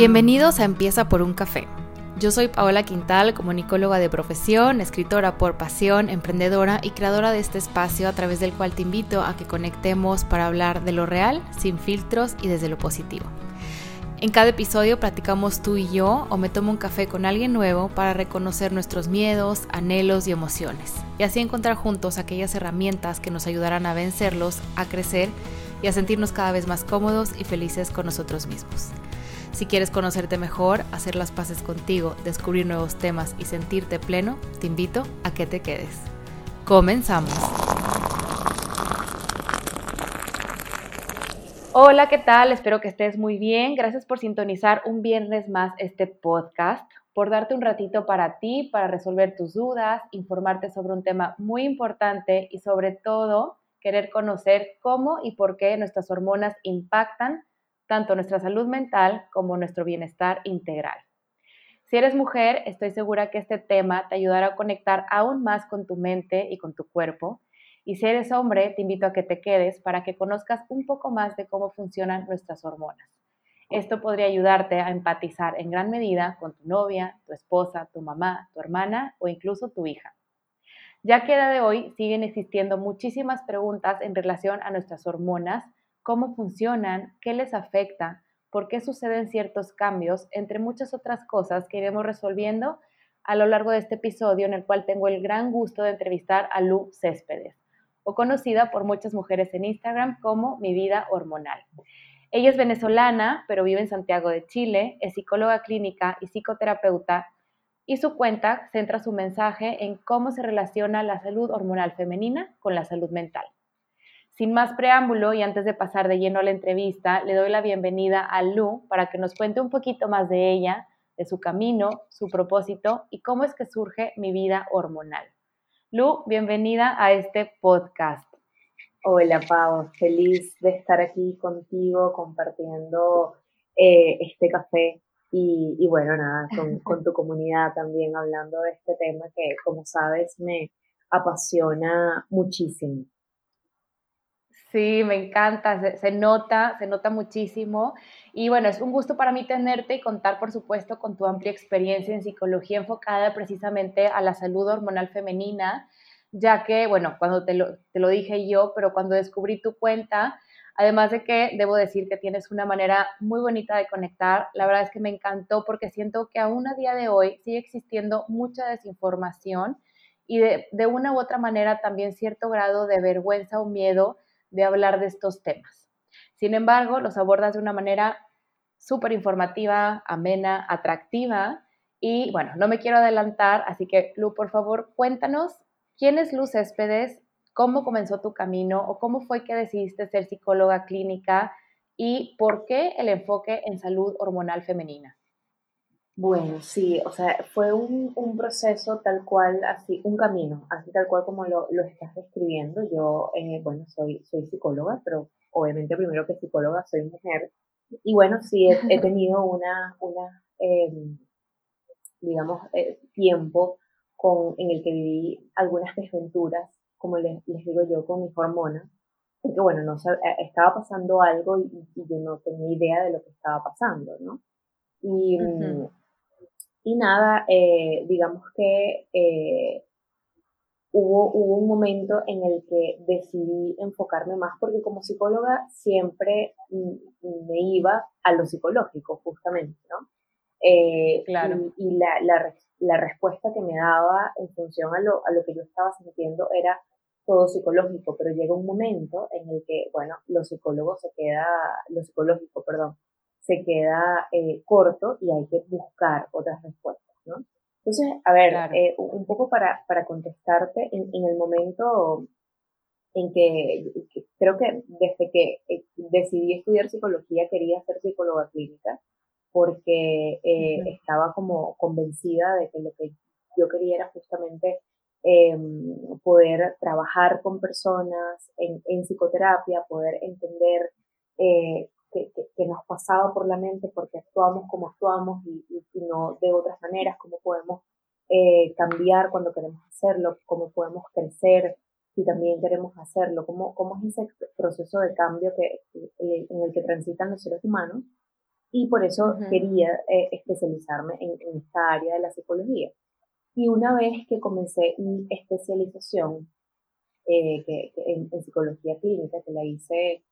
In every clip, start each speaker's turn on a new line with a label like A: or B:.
A: Bienvenidos a Empieza por un café. Yo soy Paola Quintal, comunicóloga de profesión, escritora por pasión, emprendedora y creadora de este espacio a través del cual te invito a que conectemos para hablar de lo real, sin filtros y desde lo positivo. En cada episodio platicamos tú y yo o me tomo un café con alguien nuevo para reconocer nuestros miedos, anhelos y emociones y así encontrar juntos aquellas herramientas que nos ayudarán a vencerlos, a crecer y a sentirnos cada vez más cómodos y felices con nosotros mismos. Si quieres conocerte mejor, hacer las paces contigo, descubrir nuevos temas y sentirte pleno, te invito a que te quedes. Comenzamos. Hola, ¿qué tal? Espero que estés muy bien. Gracias por sintonizar un viernes más este podcast, por darte un ratito para ti, para resolver tus dudas, informarte sobre un tema muy importante y sobre todo querer conocer cómo y por qué nuestras hormonas impactan tanto nuestra salud mental como nuestro bienestar integral. Si eres mujer, estoy segura que este tema te ayudará a conectar aún más con tu mente y con tu cuerpo. Y si eres hombre, te invito a que te quedes para que conozcas un poco más de cómo funcionan nuestras hormonas. Esto podría ayudarte a empatizar en gran medida con tu novia, tu esposa, tu mamá, tu hermana o incluso tu hija. Ya que de hoy siguen existiendo muchísimas preguntas en relación a nuestras hormonas cómo funcionan, qué les afecta, por qué suceden ciertos cambios, entre muchas otras cosas que iremos resolviendo a lo largo de este episodio en el cual tengo el gran gusto de entrevistar a Lu Céspedes, o conocida por muchas mujeres en Instagram como Mi Vida Hormonal. Ella es venezolana, pero vive en Santiago de Chile, es psicóloga clínica y psicoterapeuta, y su cuenta centra su mensaje en cómo se relaciona la salud hormonal femenina con la salud mental. Sin más preámbulo y antes de pasar de lleno a la entrevista, le doy la bienvenida a Lu para que nos cuente un poquito más de ella, de su camino, su propósito y cómo es que surge mi vida hormonal. Lu, bienvenida a este podcast.
B: Hola Pau, feliz de estar aquí contigo compartiendo eh, este café y, bueno, nada, con, con, tu comunidad también hablando de este tema que como sabes me apasiona muchísimo.
A: Sí, me encanta, se, nota, se nota muchísimo. Y bueno, es un gusto para mí tenerte y contar, por supuesto, con tu amplia experiencia en psicología enfocada precisamente a la salud hormonal femenina, ya que, bueno, cuando te lo, te lo dije yo, pero cuando descubrí tu cuenta, además de que debo decir que tienes una manera muy bonita de conectar, la verdad es que me encantó porque siento que aún a día de hoy sigue existiendo mucha desinformación y de, de una u otra manera también cierto grado de vergüenza o miedo de hablar de estos temas. Sin embargo, los abordas de una manera súper informativa, amena, atractiva. Y bueno, no me quiero adelantar, así que Lu, por favor, cuéntanos quién es Luz Céspedes, cómo comenzó tu camino o cómo fue que decidiste ser psicóloga clínica y por qué el enfoque en salud hormonal femenina.
B: Bueno, sí, o sea, fue un, proceso tal cual, así, un camino, así tal cual como lo, estás describiendo. Yo, eh, bueno, soy, soy psicóloga, pero obviamente primero que psicóloga soy mujer. Y bueno, sí, he, tenido una, una em, digamos, eh, tiempo con, en el que viví algunas desventuras, como les, digo yo, con mis hormonas. Porque bueno, no eh, estaba pasando algo y, yo no tenía idea de lo que estaba pasando, ¿no? Y, y nada, eh, digamos que eh, hubo, hubo un momento en el que decidí enfocarme más porque como psicóloga siempre me iba a lo psicológico, justamente, ¿no? Eh, claro. Y, la, la, la, respuesta que me daba en función a lo, a lo que yo estaba sintiendo era todo psicológico, pero llega un momento en el que, bueno, lo psicólogo se queda, lo psicológico, perdón, se queda eh, corto y hay que buscar otras respuestas, ¿no? Entonces, a ver, eh, un poco para, para contestarte, en, en, el momento en que, creo que desde que eh, decidí estudiar psicología quería ser psicóloga clínica porque estaba como convencida de que lo que yo quería era justamente em, poder trabajar con personas en, en psicoterapia, poder entender que, que, nos pasaba por la mente porque actuamos como actuamos y, y, no de otras maneras, cómo podemos eh, cambiar cuando queremos hacerlo, cómo podemos crecer si también queremos hacerlo, cómo, cómo es ese proceso de cambio que, en el que transitan los seres humanos. y por eso quería eh, especializarme en, esta área de la psicología. Y una vez que comencé mi especialización eh, que, en, psicología clínica, que la hice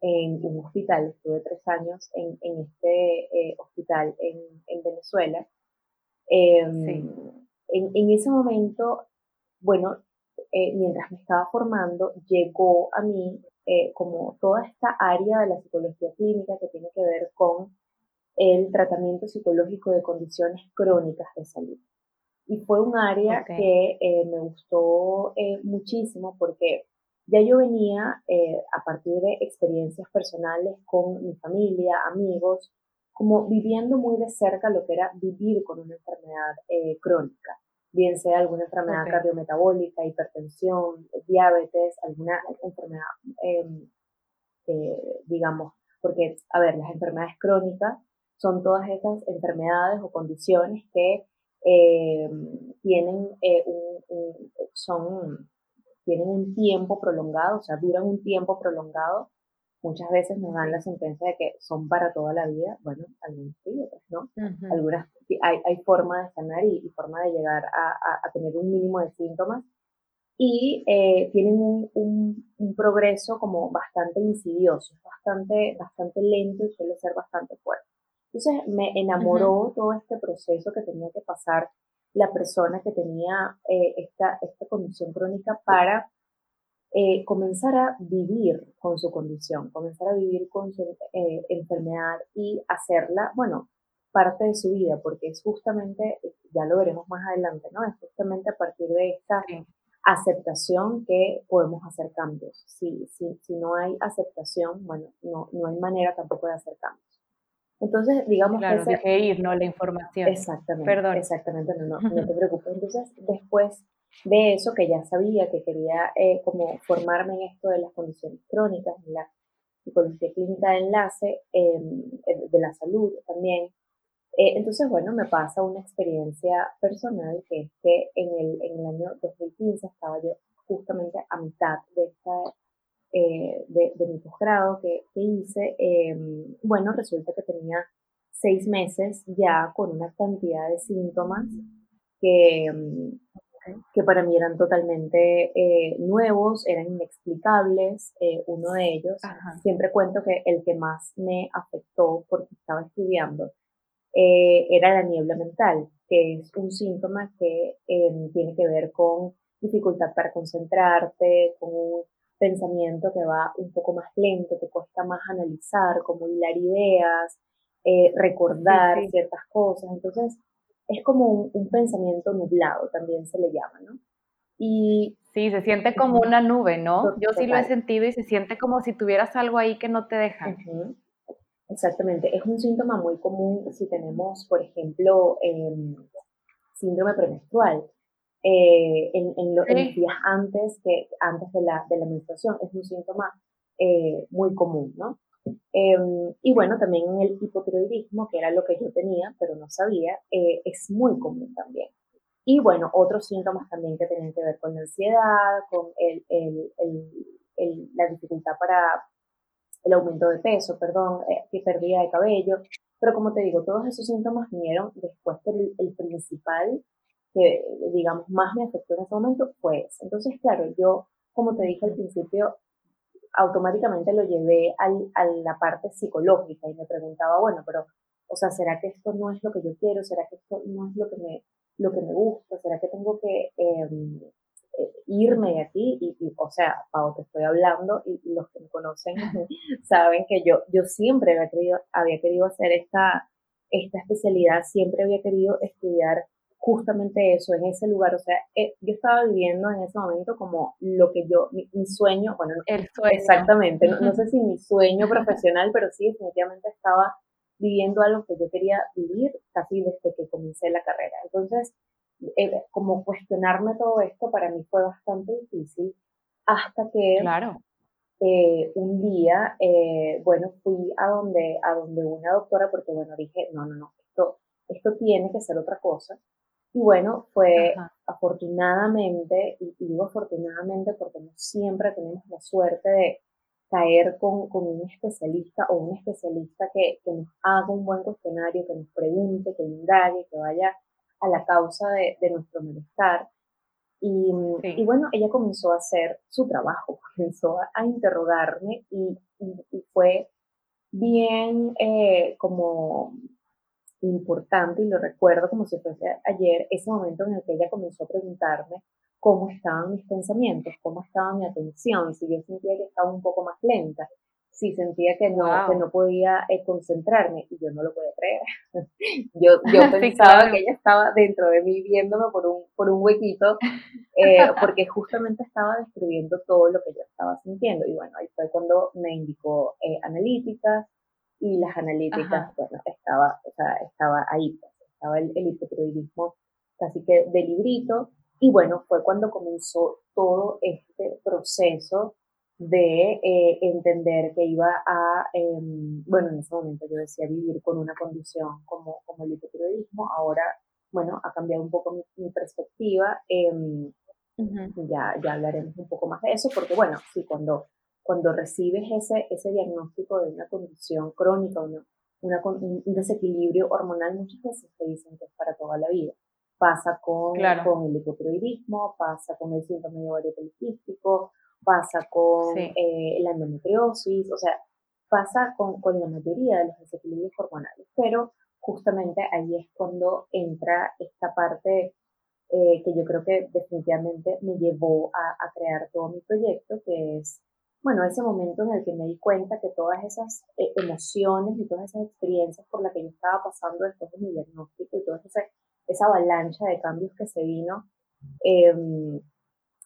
B: en un hospital, estuve tres años en, en este eh, hospital en, en Venezuela, em, en, en, ese momento, bueno, mientras me estaba formando, llegó a mí como toda esta área de la psicología clínica que tiene que ver con el tratamiento psicológico de condiciones crónicas de salud. Y fue un área que eh, me gustó eh, muchísimo porque ya yo venía eh, a partir de experiencias personales con mi familia, amigos, como viviendo muy de cerca lo que era vivir con una enfermedad crónica, bien sea alguna enfermedad cardiometabólica, hipertensión, diabetes, alguna enfermedad, em, digamos, porque, a ver, las enfermedades crónicas son todas esas enfermedades o condiciones que eh, tienen, eh, un, son, tienen un tiempo prolongado, o sea, duran un tiempo prolongado. Muchas veces nos dan la sentencia de que son para toda la vida. Bueno, algunas sí, otras no. Algunas hay, hay forma de sanar y, forma de llegar a, a, tener un mínimo de síntomas. Y eh, tienen un, un, un, progreso como bastante insidioso, bastante, bastante lento y suele ser bastante fuerte. Entonces me enamoró todo este proceso que tenía que pasar la persona que tenía eh, esta, esta condición crónica para eh, comenzar a vivir con su condición, comenzar a vivir con su eh, enfermedad y hacerla, bueno, parte de su vida, porque es justamente, ya lo veremos más adelante, ¿no? Es justamente a partir de esta aceptación que podemos hacer cambios. Si, si, si no hay aceptación, bueno, no, no hay manera tampoco de hacer cambios. Entonces, digamos
A: claro, que... Ese... ir, ¿no? La información.
B: Exactamente. Perdón. Exactamente, no, no, no te preocupes. Entonces, después de eso, que ya sabía que quería eh, como formarme en esto de las condiciones crónicas, en la psicología clínica de enlace, em, eh, de la salud también, eh, entonces, bueno, me pasa una experiencia personal que es que en el, en el año 2015 estaba yo justamente a mitad de esta eh, de, mi posgrado que, hice, em, bueno, resulta que tenía seis meses ya con una cantidad de síntomas que, em, que para mí eran totalmente eh, nuevos, eran inexplicables. Eh, uno de ellos, siempre cuento que el que más me afectó porque estaba estudiando era la niebla mental, que es un síntoma que em, tiene que ver con dificultad para concentrarte, con pensamiento que va un poco más lento, te cuesta más analizar, como hilar ideas, eh, recordar ciertas cosas. Entonces, es como un, pensamiento nublado, también se le llama, ¿no?
A: Y sí, se siente como una nube, ¿no? Yo sí lo he sentido y se siente como si tuvieras algo ahí que no te deja.
B: Exactamente, es un síntoma muy común si tenemos, por ejemplo, em, síndrome premenstrual eh, en, en, los días antes, que, antes de la, de la menstruación. Es un síntoma eh, muy común, ¿no? Em, y bueno, también en el hipotiroidismo, que era lo que yo tenía, pero no sabía, eh, es muy común también. Y bueno, otros síntomas también que tienen que ver con la ansiedad, con el, el, el, la dificultad para el aumento de peso, perdón, que pérdida de cabello. Pero como te digo, todos esos síntomas vinieron después, pero el principal que, digamos, más me afectó en ese momento fue eso. Entonces, claro, yo, como te dije al principio, automáticamente lo llevé al, a la parte psicológica y me preguntaba, bueno, pero, o sea, ¿será que esto no es lo que yo quiero? ¿Será que esto no es lo que me, lo que me gusta? ¿Será que tengo que em, eh, irme de aquí? Y, o sea, Pau, te estoy hablando y, los que me conocen saben que yo, yo siempre había querido, había querido hacer esta, esta especialidad, siempre había querido estudiar justamente eso, en ese lugar. O sea, eh, yo estaba viviendo en ese momento como lo que yo, mi, sueño, bueno,
A: el sueño.
B: exactamente, no, sé si mi sueño profesional, pero sí, definitivamente estaba viviendo algo que yo quería vivir casi desde que comencé la carrera. Entonces, eh, como cuestionarme todo esto para mí fue bastante difícil hasta que
A: claro.
B: Eh, un día, bueno, fui a donde, a donde una doctora porque, bueno, dije, no, no, no, esto, esto tiene que ser otra cosa. Y bueno, fue afortunadamente, y, digo afortunadamente porque no siempre tenemos la suerte de, caer con, un especialista o un especialista que, nos haga un buen cuestionario, que nos pregunte, que indague, que vaya a la causa de, nuestro malestar. Y, y, bueno, ella comenzó a hacer su trabajo, comenzó a, interrogarme y, fue bien eh, como importante y lo recuerdo como si fuese ayer, ese momento en el que ella comenzó a preguntarme cómo estaban mis pensamientos, cómo estaba mi atención, si yo sentía que estaba un poco más lenta, si sentía que no, que no podía eh, concentrarme y yo no lo podía creer. yo, yo pensaba que ella estaba dentro de mí viéndome por un, por un huequito, eh, porque justamente estaba describiendo todo lo que yo estaba sintiendo. Y bueno, ahí fue cuando me indicó eh, analíticas y las analíticas, bueno, estaba, o sea, estaba ahí, pues, estaba el, el hipotiroidismo casi que de librito y bueno, fue cuando comenzó todo este proceso de eh, entender que iba a, em, bueno, en ese momento yo decía vivir con una condición como, como el hipotiroidismo, ahora, bueno, ha cambiado un poco mi, perspectiva, em, ya, ya hablaremos un poco más de eso, porque bueno, sí, cuando, cuando recibes ese, ese diagnóstico de una condición crónica, una, una, un desequilibrio hormonal, muchas veces te dicen que es para toda la vida. Pasa con, con el hipotiroidismo, pasa con el síndrome de ovario poliquístico, pasa con eh, la endometriosis, o sea, pasa con, con, la mayoría de los desequilibrios hormonales, pero justamente ahí es cuando entra esta parte eh, que yo creo que definitivamente me llevó a, a, crear todo mi proyecto, que es, bueno, ese momento en el que me di cuenta que todas esas eh, emociones y todas esas experiencias por las que yo estaba pasando después de mi diagnóstico y todo ese esa avalancha de cambios que se vino, em,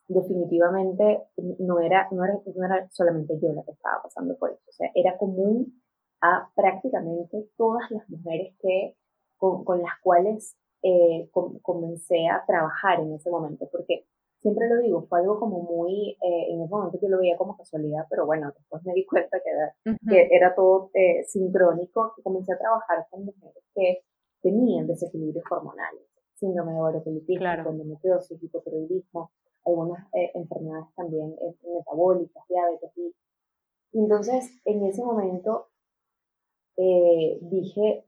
B: definitivamente no era, no, era, no era solamente yo la que estaba pasando por eso, o sea, era común a prácticamente todas las mujeres que, con, con las cuales eh, comencé a trabajar en ese momento, porque siempre lo digo, fue algo como muy, eh, en ese momento yo lo veía como casualidad, pero bueno, después me di cuenta que era, que era todo eh, sincrónico, que comencé a trabajar con mujeres que tenían desequilibrios hormonales, síndrome de ovario poliquístico, endometriosis, hipotiroidismo, algunas eh, enfermedades también eh, metabólicas, diabetes. Y, entonces, en ese momento eh, dije,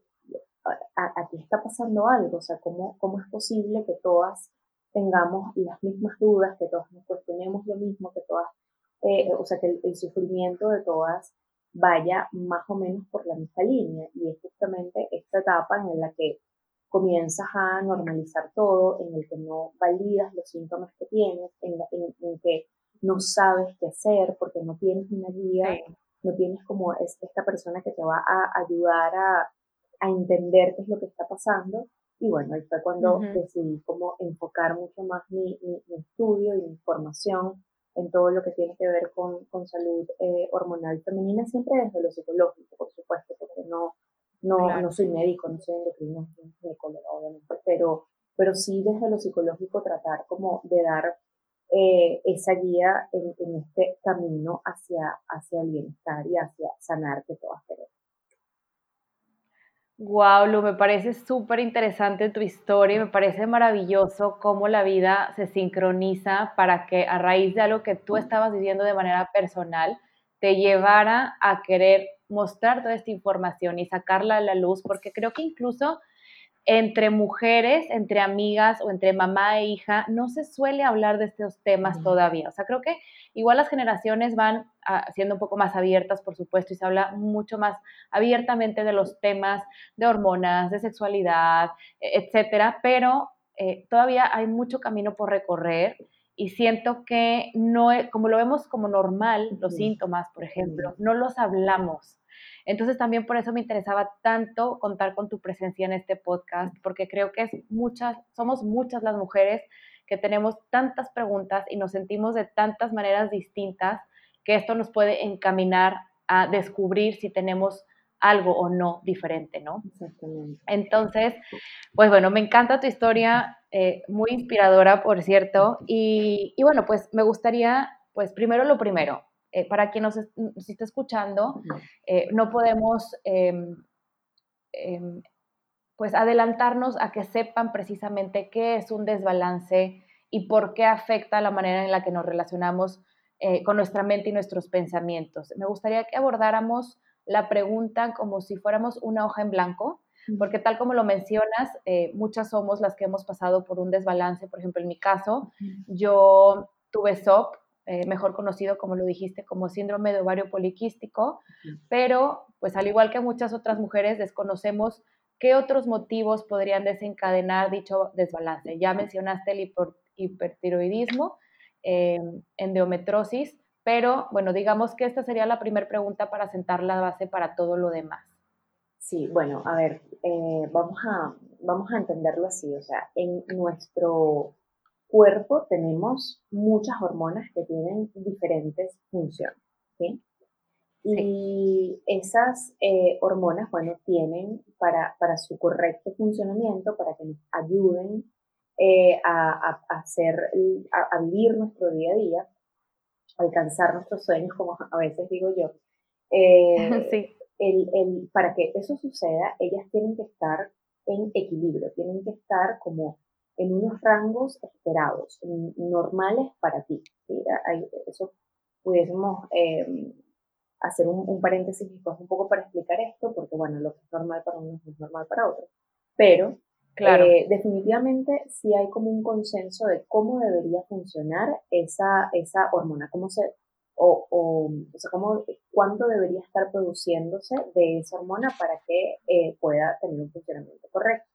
B: aquí está pasando algo, o sea, ¿cómo, ¿cómo es posible que todas tengamos las mismas dudas, que todas nos cuestionemos lo mismo, que todas, o sea, que el, sufrimiento de todas vaya más o menos por la misma línea. Y es justamente esta etapa en la que comienzas a normalizar todo, en el que no validas los síntomas que tienes, en, en, que no sabes qué hacer porque no tienes una guía, no tienes como es, esta persona que te va a ayudar a, a, entender qué es lo que está pasando. Y bueno, ahí fue cuando decidí como enfocar mucho más mi, mi, mi, estudio y mi formación en todo lo que tiene que ver con, con salud eh, hormonal femenina, siempre desde lo psicológico, por supuesto, porque no, no, no soy médico, no soy endocrino, no soy ginecóloga, obviamente, pero, pero sí desde lo psicológico tratar como de dar eh, esa guía en, en, este camino hacia, hacia el bienestar y hacia sanar que todas queremos.
A: Wow, Lu, me parece súper interesante tu historia y me parece maravilloso cómo la vida se sincroniza para que a raíz de algo que tú estabas viviendo de manera personal, te llevara a querer mostrar toda esta información y sacarla a la luz, porque creo que incluso entre mujeres, entre amigas o entre mamá e hija, no se suele hablar de estos temas todavía. O sea, creo que igual las generaciones van ah, siendo un poco más abiertas, por supuesto, y se habla mucho más abiertamente de los temas de hormonas, de sexualidad, e, etcétera, pero eh, todavía hay mucho camino por recorrer y siento que no, como lo vemos como normal, los síntomas, por ejemplo, no los hablamos. Entonces también por eso me interesaba tanto contar con tu presencia en este podcast, porque creo que es muchas, somos muchas las mujeres que tenemos tantas preguntas y nos sentimos de tantas maneras distintas que esto nos puede encaminar a descubrir si tenemos algo o no diferente, ¿no? Exactamente. Entonces, pues bueno, me encanta tu historia, eh, muy inspiradora, por cierto, y, y, bueno, pues me gustaría, pues primero lo primero, eh, para quien nos, está escuchando, eh, no podemos em, em, pues adelantarnos a que sepan precisamente qué es un desbalance y por qué afecta la manera en la que nos relacionamos eh, con nuestra mente y nuestros pensamientos. Me gustaría que abordáramos la pregunta como si fuéramos una hoja en blanco, porque tal como lo mencionas, eh, muchas somos las que hemos pasado por un desbalance. Por ejemplo, en mi caso, yo tuve SOP, eh, mejor conocido, como lo dijiste, como síndrome de ovario poliquístico, pero pues al igual que muchas otras mujeres, desconocemos qué otros motivos podrían desencadenar dicho desbalance. Ya mencionaste el hipertiroidismo, eh, endometrosis, pero bueno, digamos que esta sería la primera pregunta para sentar la base para todo lo demás.
B: Sí, bueno, a ver, eh, vamos, a, vamos a entenderlo así, o sea, en nuestro cuerpo tenemos muchas hormonas que tienen diferentes funciones, ¿sí? Y esas eh, hormonas, bueno, tienen para, para, su correcto funcionamiento, para que nos ayuden eh, a, hacer, a, vivir nuestro día a día, alcanzar nuestros sueños, como a veces digo yo.
A: sí.
B: el, el, para que eso suceda, ellas tienen que estar en equilibrio, tienen que estar como en unos rangos esperados, normales para ti. eso pudiésemos em, hacer un, paréntesis un poco para explicar esto, porque bueno, lo que es normal para unos no es normal para otros. Pero claro. Eh, definitivamente sí hay como un consenso de cómo debería funcionar esa, esa hormona, cómo se, o, o, o sea, cómo, cuánto debería estar produciéndose de esa hormona para que eh, pueda tener un funcionamiento correcto.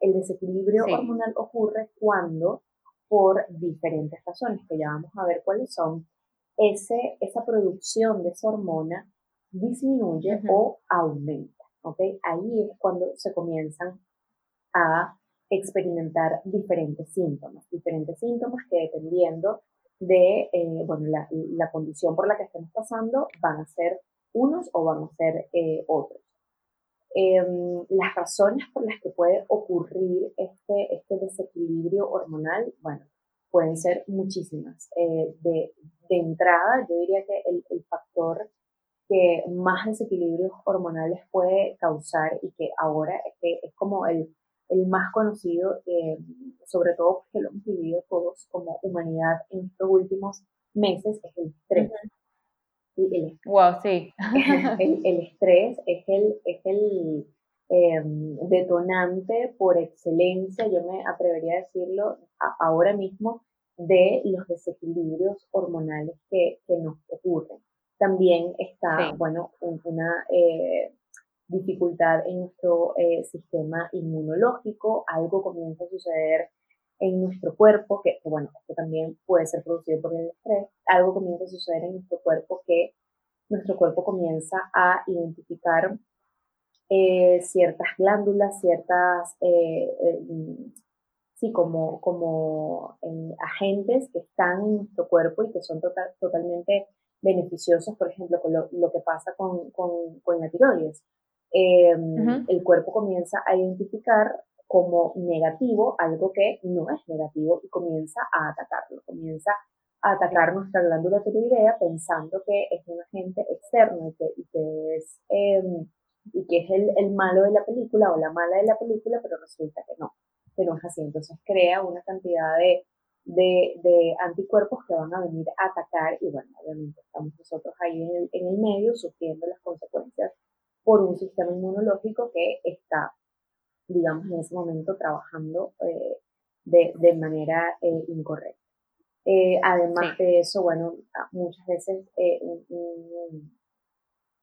B: El desequilibrio hormonal ocurre cuando, por diferentes razones, que ya vamos a ver cuáles son, ese, esa producción de esa hormona disminuye o aumenta. ¿okay? Ahí es cuando se comienzan a experimentar diferentes síntomas, diferentes síntomas que dependiendo de eh, bueno, la, la, condición por la que estemos pasando van a ser unos o van a ser eh, otros. Em, las razones por las que puede ocurrir este, este desequilibrio hormonal, bueno, pueden ser muchísimas. Eh, de, de, entrada, yo diría que el, el, factor que más desequilibrios hormonales puede causar y que ahora es, que es como el, el más conocido, eh, sobre todo porque lo hemos vivido todos como humanidad en estos últimos meses, es el estrés
A: el, wow, sí.
B: el, estrés es el, es el em, detonante por excelencia, yo me atrevería a decirlo ahora mismo, de los desequilibrios hormonales que, que nos ocurren. También está, bueno, una eh, dificultad en nuestro eh, sistema inmunológico, algo comienza a suceder en nuestro cuerpo, que, bueno, esto también puede ser producido por el estrés, algo comienza a suceder en nuestro cuerpo que nuestro cuerpo comienza a identificar eh, ciertas glándulas, ciertas, eh, eh, sí, como, como agentes que están en nuestro cuerpo y que son total, totalmente beneficiosos, por ejemplo, con lo, lo que pasa con, con, con la tiroides. Em, el cuerpo comienza a identificar como negativo algo que no es negativo y comienza a atacarlo, comienza a atacar nuestra glándula tiroidea pensando que es un agente externo y que, es, em, y que es el, el, malo de la película o la mala de la película, pero resulta que no, que no es así. Entonces crea una cantidad de, de, de anticuerpos que van a venir a atacar y bueno, obviamente estamos nosotros ahí en el, en el medio sufriendo las consecuencias por un sistema inmunológico que está digamos, en ese momento trabajando eh, de, de, manera eh, incorrecta. Eh, además de eso, bueno, muchas veces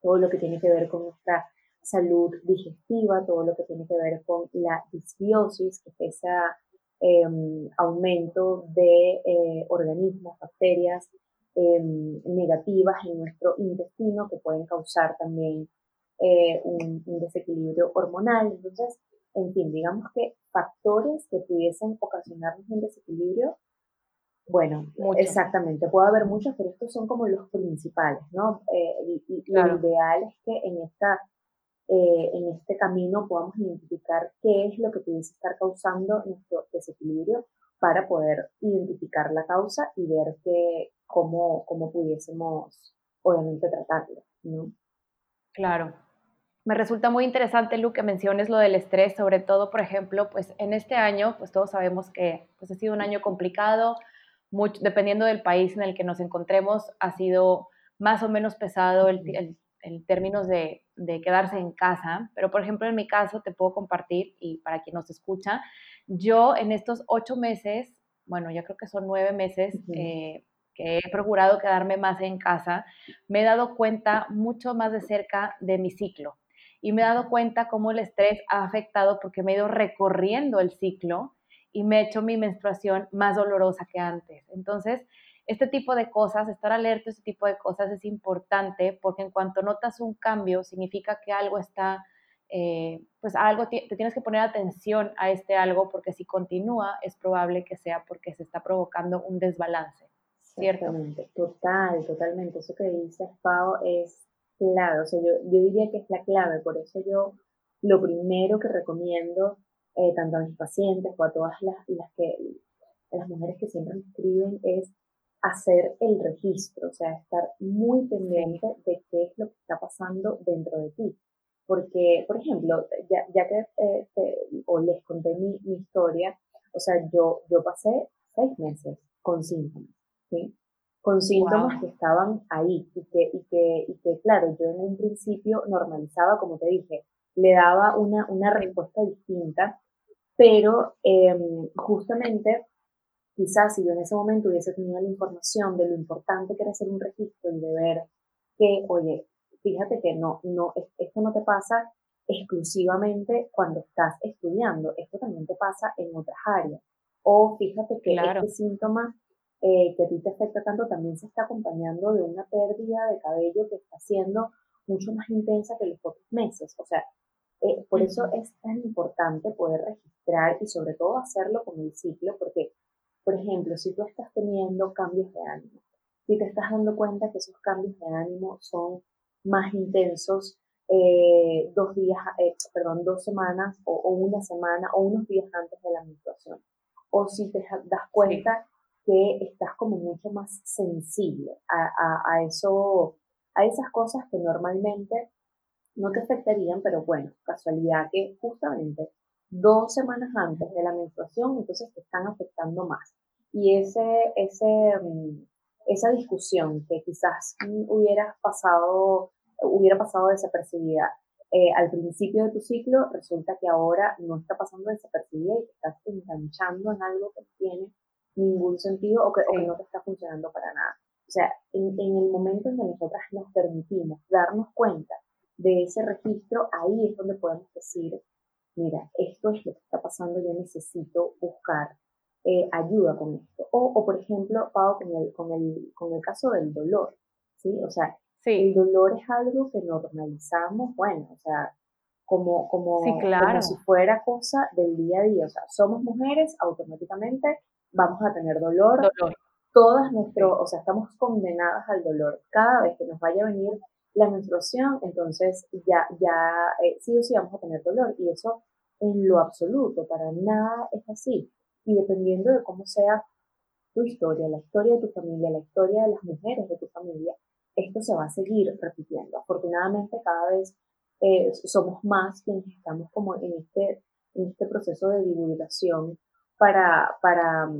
B: todo lo que tiene que ver con nuestra salud digestiva, todo lo que tiene que ver con la disbiosis, que es ese em, aumento de organismos, bacterias em, negativas en nuestro intestino que pueden causar también un, un, desequilibrio hormonal. Entonces, en fin, digamos que factores que pudiesen ocasionarnos un desequilibrio, bueno, exactamente, puede haber muchos, pero estos son como los principales, ¿no? Eh, y, lo ideal es que en, esta, eh, en este camino podamos identificar qué es lo que pudiese estar causando nuestro desequilibrio para poder identificar la causa y ver que, cómo, cómo pudiésemos, obviamente, tratarlo, ¿no?
A: Claro, me resulta muy interesante, Lu, que menciones lo del estrés, sobre todo, por ejemplo, pues en este año, pues todos sabemos que pues, ha sido un año complicado mucho, dependiendo del país en el que nos encontremos, ha sido más o menos pesado el, en términos de, quedarse en casa, pero por ejemplo en mi caso te puedo compartir, y para quien nos escucha, yo en estos ocho meses, bueno, ya creo que son nueve meses eh, que he procurado quedarme más en casa, me he dado cuenta mucho más de cerca de mi ciclo y me he dado cuenta cómo el estrés ha afectado porque me he ido recorriendo el ciclo y me he hecho mi menstruación más dolorosa que antes. Entonces, este tipo de cosas, estar alerta a este tipo de cosas es importante porque en cuanto notas un cambio, significa que algo está, eh, pues algo te tienes que poner atención a este algo porque si continúa es probable que sea porque se está provocando un desbalance.
B: Ciertamente, total, totalmente. Eso que dices, Pau, es clave. O sea, yo, yo diría que es la clave. Por eso yo lo primero que recomiendo, eh, tanto a mis pacientes o a todas las, las, que, las mujeres que siempre me escriben, es hacer el registro, o sea, estar muy pendiente de qué es lo que está pasando dentro de ti. Porque, por ejemplo, ya, ya que eh, o les conté mi, mi, historia, o sea, yo, yo pasé seis meses con síntomas, ¿sí? Con síntomas que estaban ahí y que, y, que, y que, claro, yo en un principio normalizaba, como te dije, le daba una, una respuesta distinta, pero eh, justamente quizás si yo en ese momento hubiese tenido la información de lo importante que era hacer un registro y de ver que, oye, fíjate que no, no, esto no te pasa exclusivamente cuando estás estudiando, esto también te pasa en otras áreas. O fíjate que este síntoma eh, que a ti te afecta tanto también se está acompañando de una pérdida de cabello que está siendo mucho más intensa que los otros meses. O sea, eh, por eso es tan importante poder registrar y sobre todo hacerlo con el ciclo, porque por ejemplo, si tú estás teniendo cambios de ánimo, si te estás dando cuenta que esos cambios de ánimo son más intensos eh, dos días, eh, perdón, dos semanas o, una semana o unos días antes de la menstruación. O si te das cuenta que estás como mucho más sensible a, a, eso, a esas cosas que normalmente no te afectarían, pero bueno, casualidad que justamente dos semanas antes de la menstruación, entonces te están afectando más. Y ese, ese, mm, esa discusión que quizás hubiera pasado, hubiera pasado desapercibida eh, al principio de tu ciclo, resulta que ahora no está pasando desapercibida y te estás enganchando en algo que no tiene ningún sentido o que, o que no te está funcionando para nada. O sea, en, en, el momento en que nosotras nos permitimos darnos cuenta de ese registro, ahí es donde podemos decir, mira, esto es lo que está pasando, yo necesito buscar eh, ayuda con esto. O, o, por ejemplo, Pau, con el, con, el, con el caso del dolor, ¿sí? O sea, el dolor es algo que normalizamos, bueno, o sea, como, como, como si fuera cosa del día a día. O sea, somos mujeres, automáticamente vamos a tener dolor. dolor. Todas nuestro, o sea, estamos condenadas al dolor. Cada vez que nos vaya a venir la menstruación, entonces ya, ya eh, sí o sí vamos a tener dolor. Y eso en lo absoluto, para nada es así. Y dependiendo de cómo sea tu historia, la historia de tu familia, la historia de las mujeres de tu familia, esto se va a seguir repitiendo. Afortunadamente cada vez eh, somos más quienes estamos como en este, en este proceso de divulgación para, para,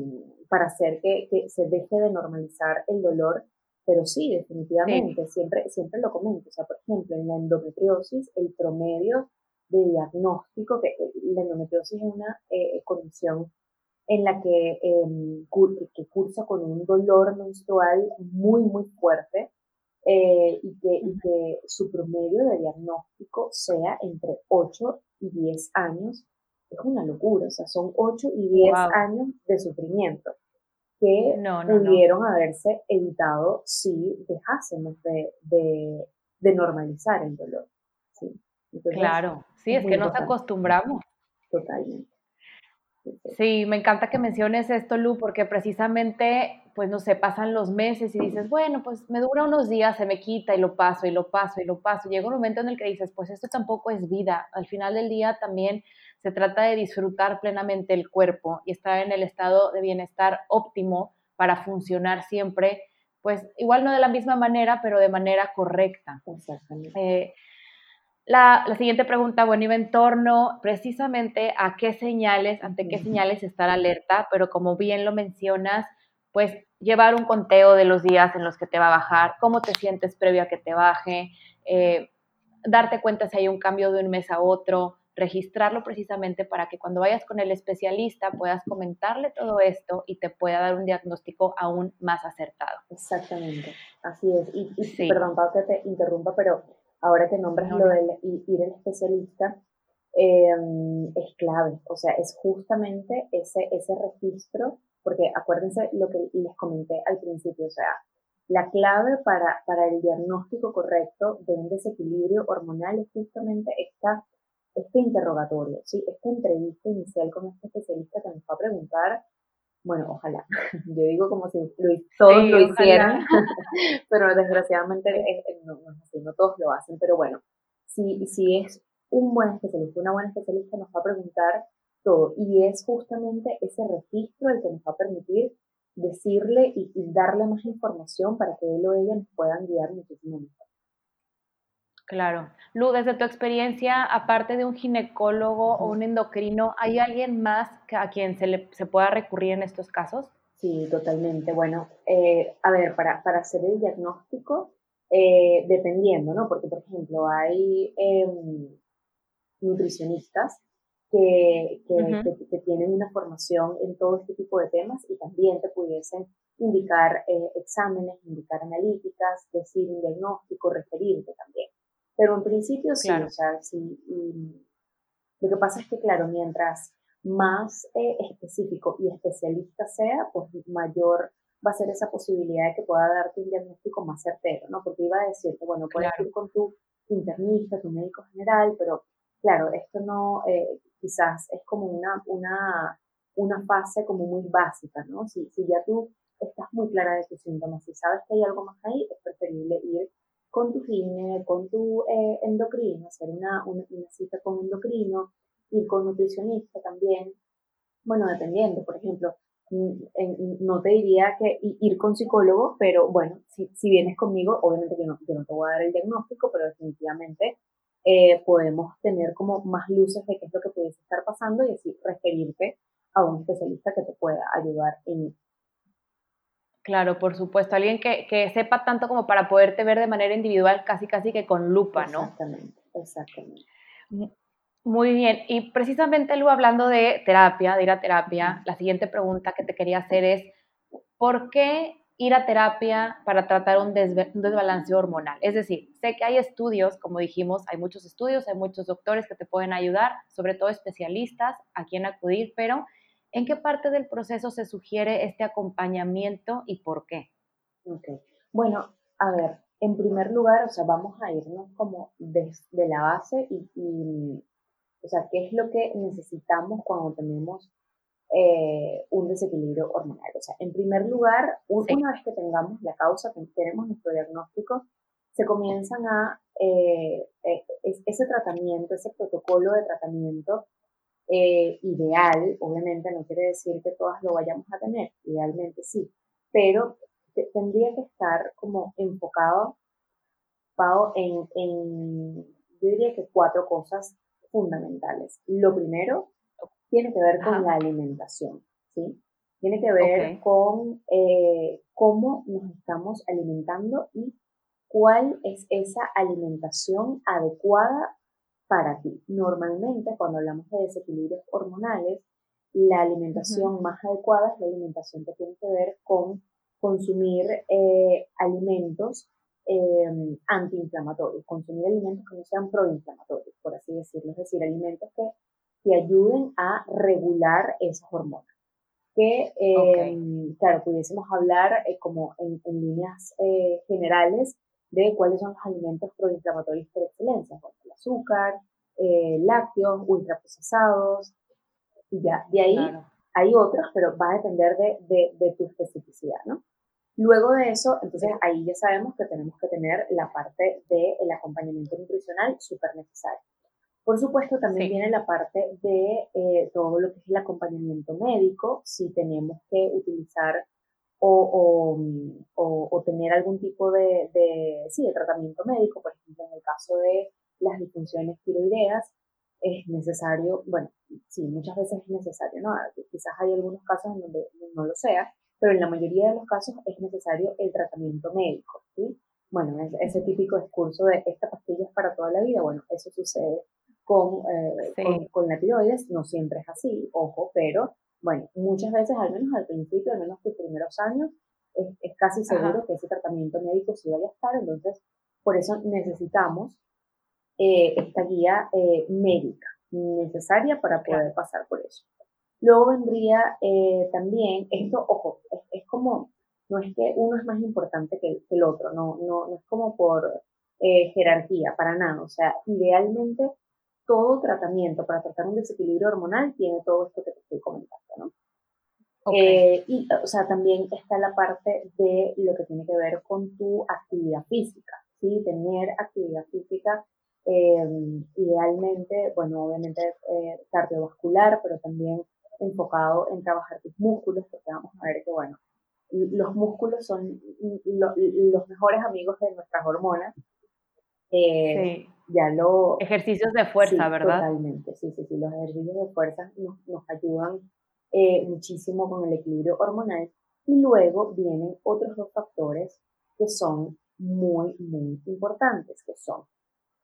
B: para hacer que, que se deje de normalizar el dolor pero sí, definitivamente, siempre, siempre lo comento. O sea, por ejemplo, en la endometriosis, el promedio de diagnóstico, que eh, la endometriosis es una eh, condición en la que, eh, que cursa con un dolor menstrual muy, muy fuerte eh, y, que, y, que, su promedio de diagnóstico sea entre 8 y 10 años, es una locura. O sea, son 8 y 10 años de sufrimiento que pudieron haberse evitado si dejásemos de, de, normalizar el dolor.
A: Claro, sí, es, que nos acostumbramos.
B: Totalmente.
A: Sí, me encanta que menciones esto, Lu, porque precisamente, pues no sé, pasan los meses y dices, bueno, pues me dura unos días, se me quita y lo paso y lo paso y lo paso. Llega un momento en el que dices, pues esto tampoco es vida. Al final del día también se trata de disfrutar plenamente el cuerpo y estar en el estado de bienestar óptimo para funcionar siempre, pues igual no de la misma manera, pero de manera correcta.
B: Exactamente.
A: Eh, la, siguiente pregunta, bueno, iba en torno precisamente a qué señales, ante qué señales estar alerta, pero como bien lo mencionas, pues llevar un conteo de los días en los que te va a bajar, cómo te sientes previo a que te baje, eh, darte cuenta si hay un cambio de un mes a otro, registrarlo precisamente para que cuando vayas con el especialista puedas comentarle todo esto y te pueda dar un diagnóstico aún más acertado.
B: Exactamente, así es. Y, perdón, Pau, que te interrumpa, pero ahora que nombras lo de ir al especialista, em, es clave, o sea, es justamente ese, ese registro, porque acuérdense lo que les comenté al principio, o sea, la clave para, para el diagnóstico correcto de un desequilibrio hormonal es justamente esta este interrogatorio, ¿sí? esta entrevista inicial con este especialista que nos va a preguntar, bueno, ojalá, yo digo como si todos lo hicieran, pero desgraciadamente no, no, todos lo hacen, pero bueno, si, si es un buen especialista, una buena especialista nos va a preguntar todo y es justamente ese registro el que nos va a permitir decirle y, y darle más información para que él o ella nos puedan guiar muchísimo mejor.
A: Claro. Lu, desde tu experiencia, aparte de un ginecólogo o un endocrino, ¿hay alguien más a quien se, le, se pueda recurrir en estos casos?
B: Sí, totalmente. Bueno, eh, a ver, para, para, hacer el diagnóstico, eh, dependiendo, ¿no? Porque, por ejemplo, hay em, nutricionistas que, que, tienen una formación en todo este tipo de temas y también te pudiesen indicar eh, exámenes, indicar analíticas, decir un diagnóstico, referirte también. Pero en principio sí, o sea, sí. lo que pasa es que, claro, mientras más eh, específico y especialista sea, pues mayor va a ser esa posibilidad de que pueda darte un diagnóstico más certero, ¿no? Porque iba a decirte, bueno, puedes ir con tu internista, tu médico general, pero claro, esto no, eh, quizás es como una, una, una fase como muy básica, ¿no? Si, si ya tú estás muy clara de tus síntomas, y sabes que hay algo más ahí, es preferible ir con tu gine, con tu eh, endocrino, hacer una, una, cita con endocrino, ir con nutricionista también. Bueno, dependiendo, por ejemplo, mm, no te diría que ir con psicólogo, pero bueno, si, si vienes conmigo, obviamente yo no, yo no te voy a dar el diagnóstico, pero definitivamente eh, podemos tener como más luces de qué es lo que pudiese estar pasando y así referirte a un especialista que te pueda ayudar en
A: Claro, por supuesto. Alguien que, que, sepa tanto como para poderte ver de manera individual, casi casi que con lupa, ¿no?
B: Exactamente, exactamente.
A: Muy bien. Y precisamente luego hablando de terapia, de ir a terapia, la siguiente pregunta que te quería hacer es, ¿por qué ir a terapia para tratar un, un desbalance hormonal? Es decir, sé que hay estudios, como dijimos, hay muchos estudios, hay muchos doctores que te pueden ayudar, sobre todo especialistas a quien acudir, pero ¿En qué parte del proceso se sugiere este acompañamiento y por qué?
B: Ok. Bueno, a ver, en primer lugar, o sea, vamos a irnos como desde la base y, o sea, ¿qué es lo que necesitamos cuando tenemos eh, un desequilibrio hormonal? O sea, en primer lugar, una vez que tengamos la causa, que tenemos nuestro diagnóstico, se comienzan a, eh, eh, ese tratamiento, ese protocolo de tratamiento eh, ideal, obviamente no quiere decir que todas lo vayamos a tener, idealmente sí, pero tendría que estar como enfocado en, en, yo diría que cuatro cosas fundamentales. Lo primero tiene que ver con la alimentación, ¿sí? Tiene que ver con eh, cómo nos estamos alimentando y cuál es esa alimentación adecuada para ti. Normalmente, cuando hablamos de desequilibrios hormonales, la alimentación más adecuada es la alimentación que tiene que ver con consumir eh, alimentos eh, antiinflamatorios, consumir alimentos que no sean proinflamatorios, por así decirlo, es decir, alimentos que te ayuden a regular esas hormonas. Que, eh, claro, pudiésemos hablar eh, como en, en líneas generales de cuáles son los alimentos proinflamatorios por excelencia, como el azúcar, eh, lácteos, ultraprocesados, y ya, de ahí hay otros, pero va a depender de, de, tu especificidad, ¿no? Luego de eso, entonces ahí ya sabemos que tenemos que tener la parte del acompañamiento nutricional súper necesario. Por supuesto, también viene la parte de eh, todo lo que es el acompañamiento médico, si tenemos que utilizar o, o, tener algún tipo de, de, sí, de tratamiento médico, por ejemplo, en el caso de las disfunciones tiroideas, es necesario, bueno, sí, muchas veces es necesario, ¿no? Quizás hay algunos casos en donde no lo sea, pero en la mayoría de los casos es necesario el tratamiento médico, ¿sí? Bueno, ese típico discurso de esta pastilla es para toda la vida, bueno, eso sucede con, eh, con, la tiroides, no siempre es así, ojo, pero bueno, muchas veces, al menos al principio, al menos tus primeros años, es, casi seguro que ese tratamiento médico sí vaya a estar, entonces por eso necesitamos eh, esta guía eh, médica necesaria para poder pasar por eso. Luego vendría eh, también, esto, ojo, es, como, no es que uno es más importante que, el otro, no, no, no es como por jerarquía, para nada. O sea, idealmente todo tratamiento para tratar un desequilibrio hormonal tiene todo esto que te estoy comentando, ¿no? y, o sea, también está la parte de lo que tiene que ver con tu actividad física, ¿sí? Tener actividad física Em, idealmente, bueno, obviamente eh, cardiovascular, pero también enfocado en trabajar tus músculos, porque vamos a ver que, bueno, los músculos son los mejores amigos de nuestras hormonas.
A: Eh, sí. Ya lo... Ejercicios de fuerza, ¿verdad?
B: Totalmente, sí, sí, sí. Los ejercicios de fuerza nos, nos ayudan eh, muchísimo con el equilibrio hormonal. Y luego vienen otros dos factores que son muy, muy importantes, que son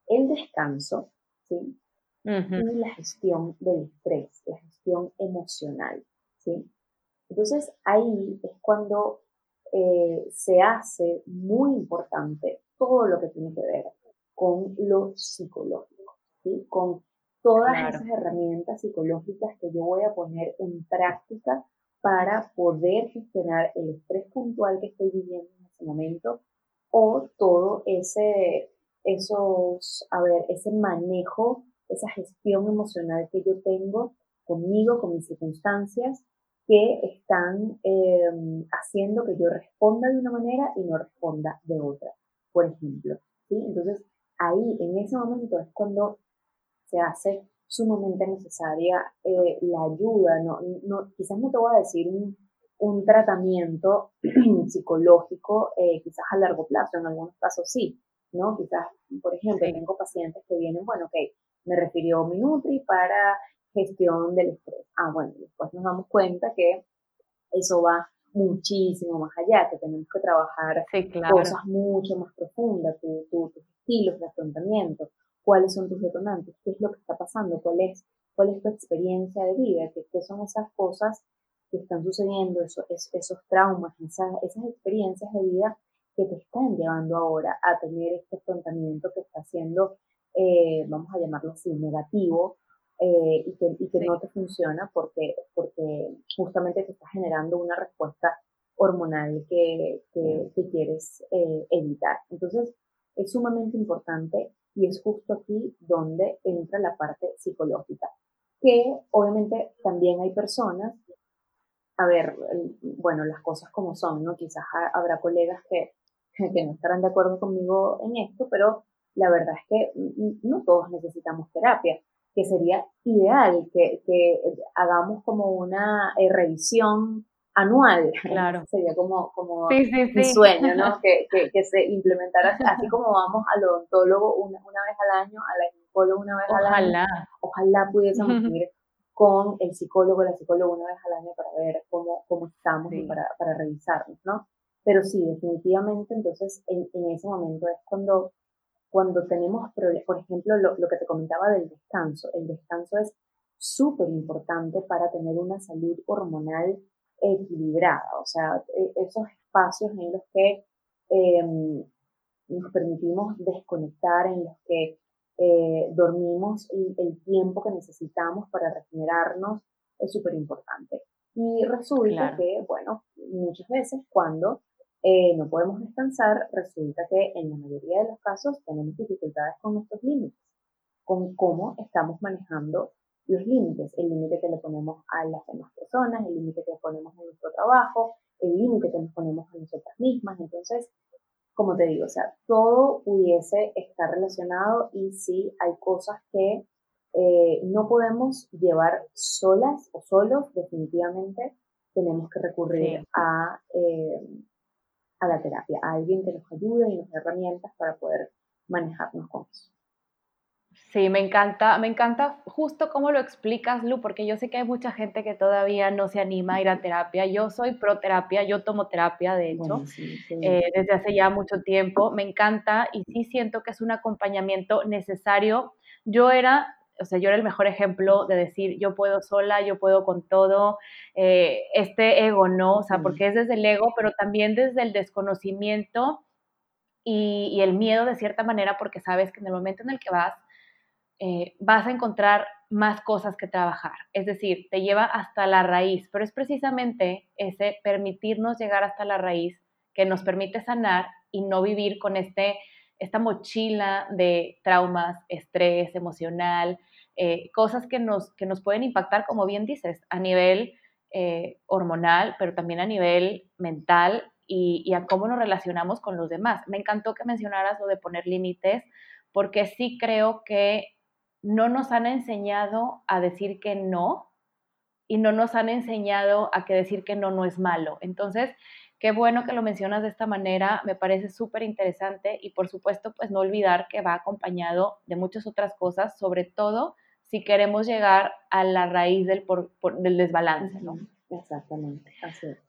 B: el descanso, ¿sí? Y la gestión del estrés, la gestión emocional, ¿sí? Entonces ahí es cuando eh, se hace muy importante todo lo que tiene que ver con lo psicológico, ¿sí? Con todas esas herramientas psicológicas que yo voy a poner en práctica para poder gestionar el estrés puntual que estoy viviendo en ese momento o todo ese esos, a ver, ese manejo, esa gestión emocional que yo tengo conmigo, con mis circunstancias, que están em, haciendo que yo responda de una manera y no responda de otra, por ejemplo. ¿sí? Entonces, ahí, en ese momento, es cuando se hace sumamente necesaria eh, la ayuda. No, no, quizás no te voy a decir un, un tratamiento psicológico, eh, quizás a largo plazo, en algunos casos sí, ¿no? Quizás, por ejemplo, tengo pacientes que vienen, bueno, ok, me refirió mi Nutri para gestión del estrés. Ah, bueno, después nos damos cuenta que eso va muchísimo más allá, que tenemos que trabajar cosas mucho más profundas, tus estilos de afrontamiento, cuáles son tus detonantes, qué es lo que está pasando, cuál es, cuál es tu experiencia de vida, qué, son esas cosas que están sucediendo, esos, esos traumas, esas, esas experiencias de vida que te están llevando ahora a tener este afrontamiento que está siendo, eh, vamos a llamarlo así, negativo, eh, y que, y que no te funciona porque, porque justamente te está generando una respuesta hormonal que, que, quieres eh, evitar. Entonces, es sumamente importante y es justo aquí donde entra la parte psicológica, que obviamente también hay personas, a ver, bueno, las cosas como son, ¿no? Quizás habrá colegas que que no estarán de acuerdo conmigo en esto, pero la verdad es que no todos necesitamos terapia, que sería ideal que, que hagamos como una eh, revisión anual.
A: Claro.
B: Sería como, como mi sueño, ¿no? que, que, que, se implementara así como vamos al odontólogo una, una vez al año, a la ginecóloga una vez al año. Ojalá pudiésemos ir con el psicólogo, la psicóloga una vez al año para ver cómo, cómo estamos y para, para revisarnos, ¿no? Pero sí, definitivamente, entonces en, ese momento es cuando, cuando tenemos problemas, por ejemplo, lo, lo que te comentaba del descanso. El descanso es súper importante para tener una salud hormonal equilibrada, o sea, e, esos espacios en los que em, nos permitimos desconectar, en los que eh, dormimos el, el, tiempo que necesitamos para regenerarnos, es súper importante. Y resulta que, bueno, muchas veces cuando eh, no podemos descansar, resulta que en la mayoría de los casos tenemos dificultades con nuestros límites, con cómo estamos manejando los límites, el límite que le ponemos a las demás personas, el límite que le ponemos en nuestro trabajo, el límite que nos ponemos a nosotras mismas. Entonces, como te digo, o sea, todo pudiese estar relacionado y sí hay cosas que eh, no podemos llevar solas o solos, definitivamente tenemos que recurrir a eh, a la terapia, a alguien que nos ayude y nos dé herramientas para poder manejarnos con eso.
A: Sí, me encanta, me encanta justo cómo lo explicas, Lu, porque yo sé que hay mucha gente que todavía no se anima a ir a terapia. Yo soy pro terapia, yo tomo terapia, de hecho, eh, desde hace ya mucho tiempo. Me encanta y sí siento que es un acompañamiento necesario. Yo era, o sea, yo era el mejor ejemplo de decir, yo puedo sola, yo puedo con todo, eh, este ego, ¿no? O sea, porque es desde el ego, pero también desde el desconocimiento y, y el miedo de cierta manera, porque sabes que en el momento en el que vas, eh, vas a encontrar más cosas que trabajar. Es decir, te lleva hasta la raíz, pero es precisamente ese permitirnos llegar hasta la raíz que nos permite sanar y no vivir con este, esta mochila de traumas, estrés emocional, eh, cosas que nos, que nos pueden impactar, como bien dices, a nivel eh, hormonal, pero también a nivel mental y, y a cómo nos relacionamos con los demás. Me encantó que mencionaras lo de poner límites, porque sí creo que no nos han enseñado a decir que no y no nos han enseñado a que decir que no no es malo. Entonces, qué bueno que lo mencionas de esta manera, me parece súper interesante y por supuesto, pues no olvidar que va acompañado de muchas otras cosas, sobre todo si queremos llegar a la raíz del, del desbalance, ¿no?
B: Exactamente, así es.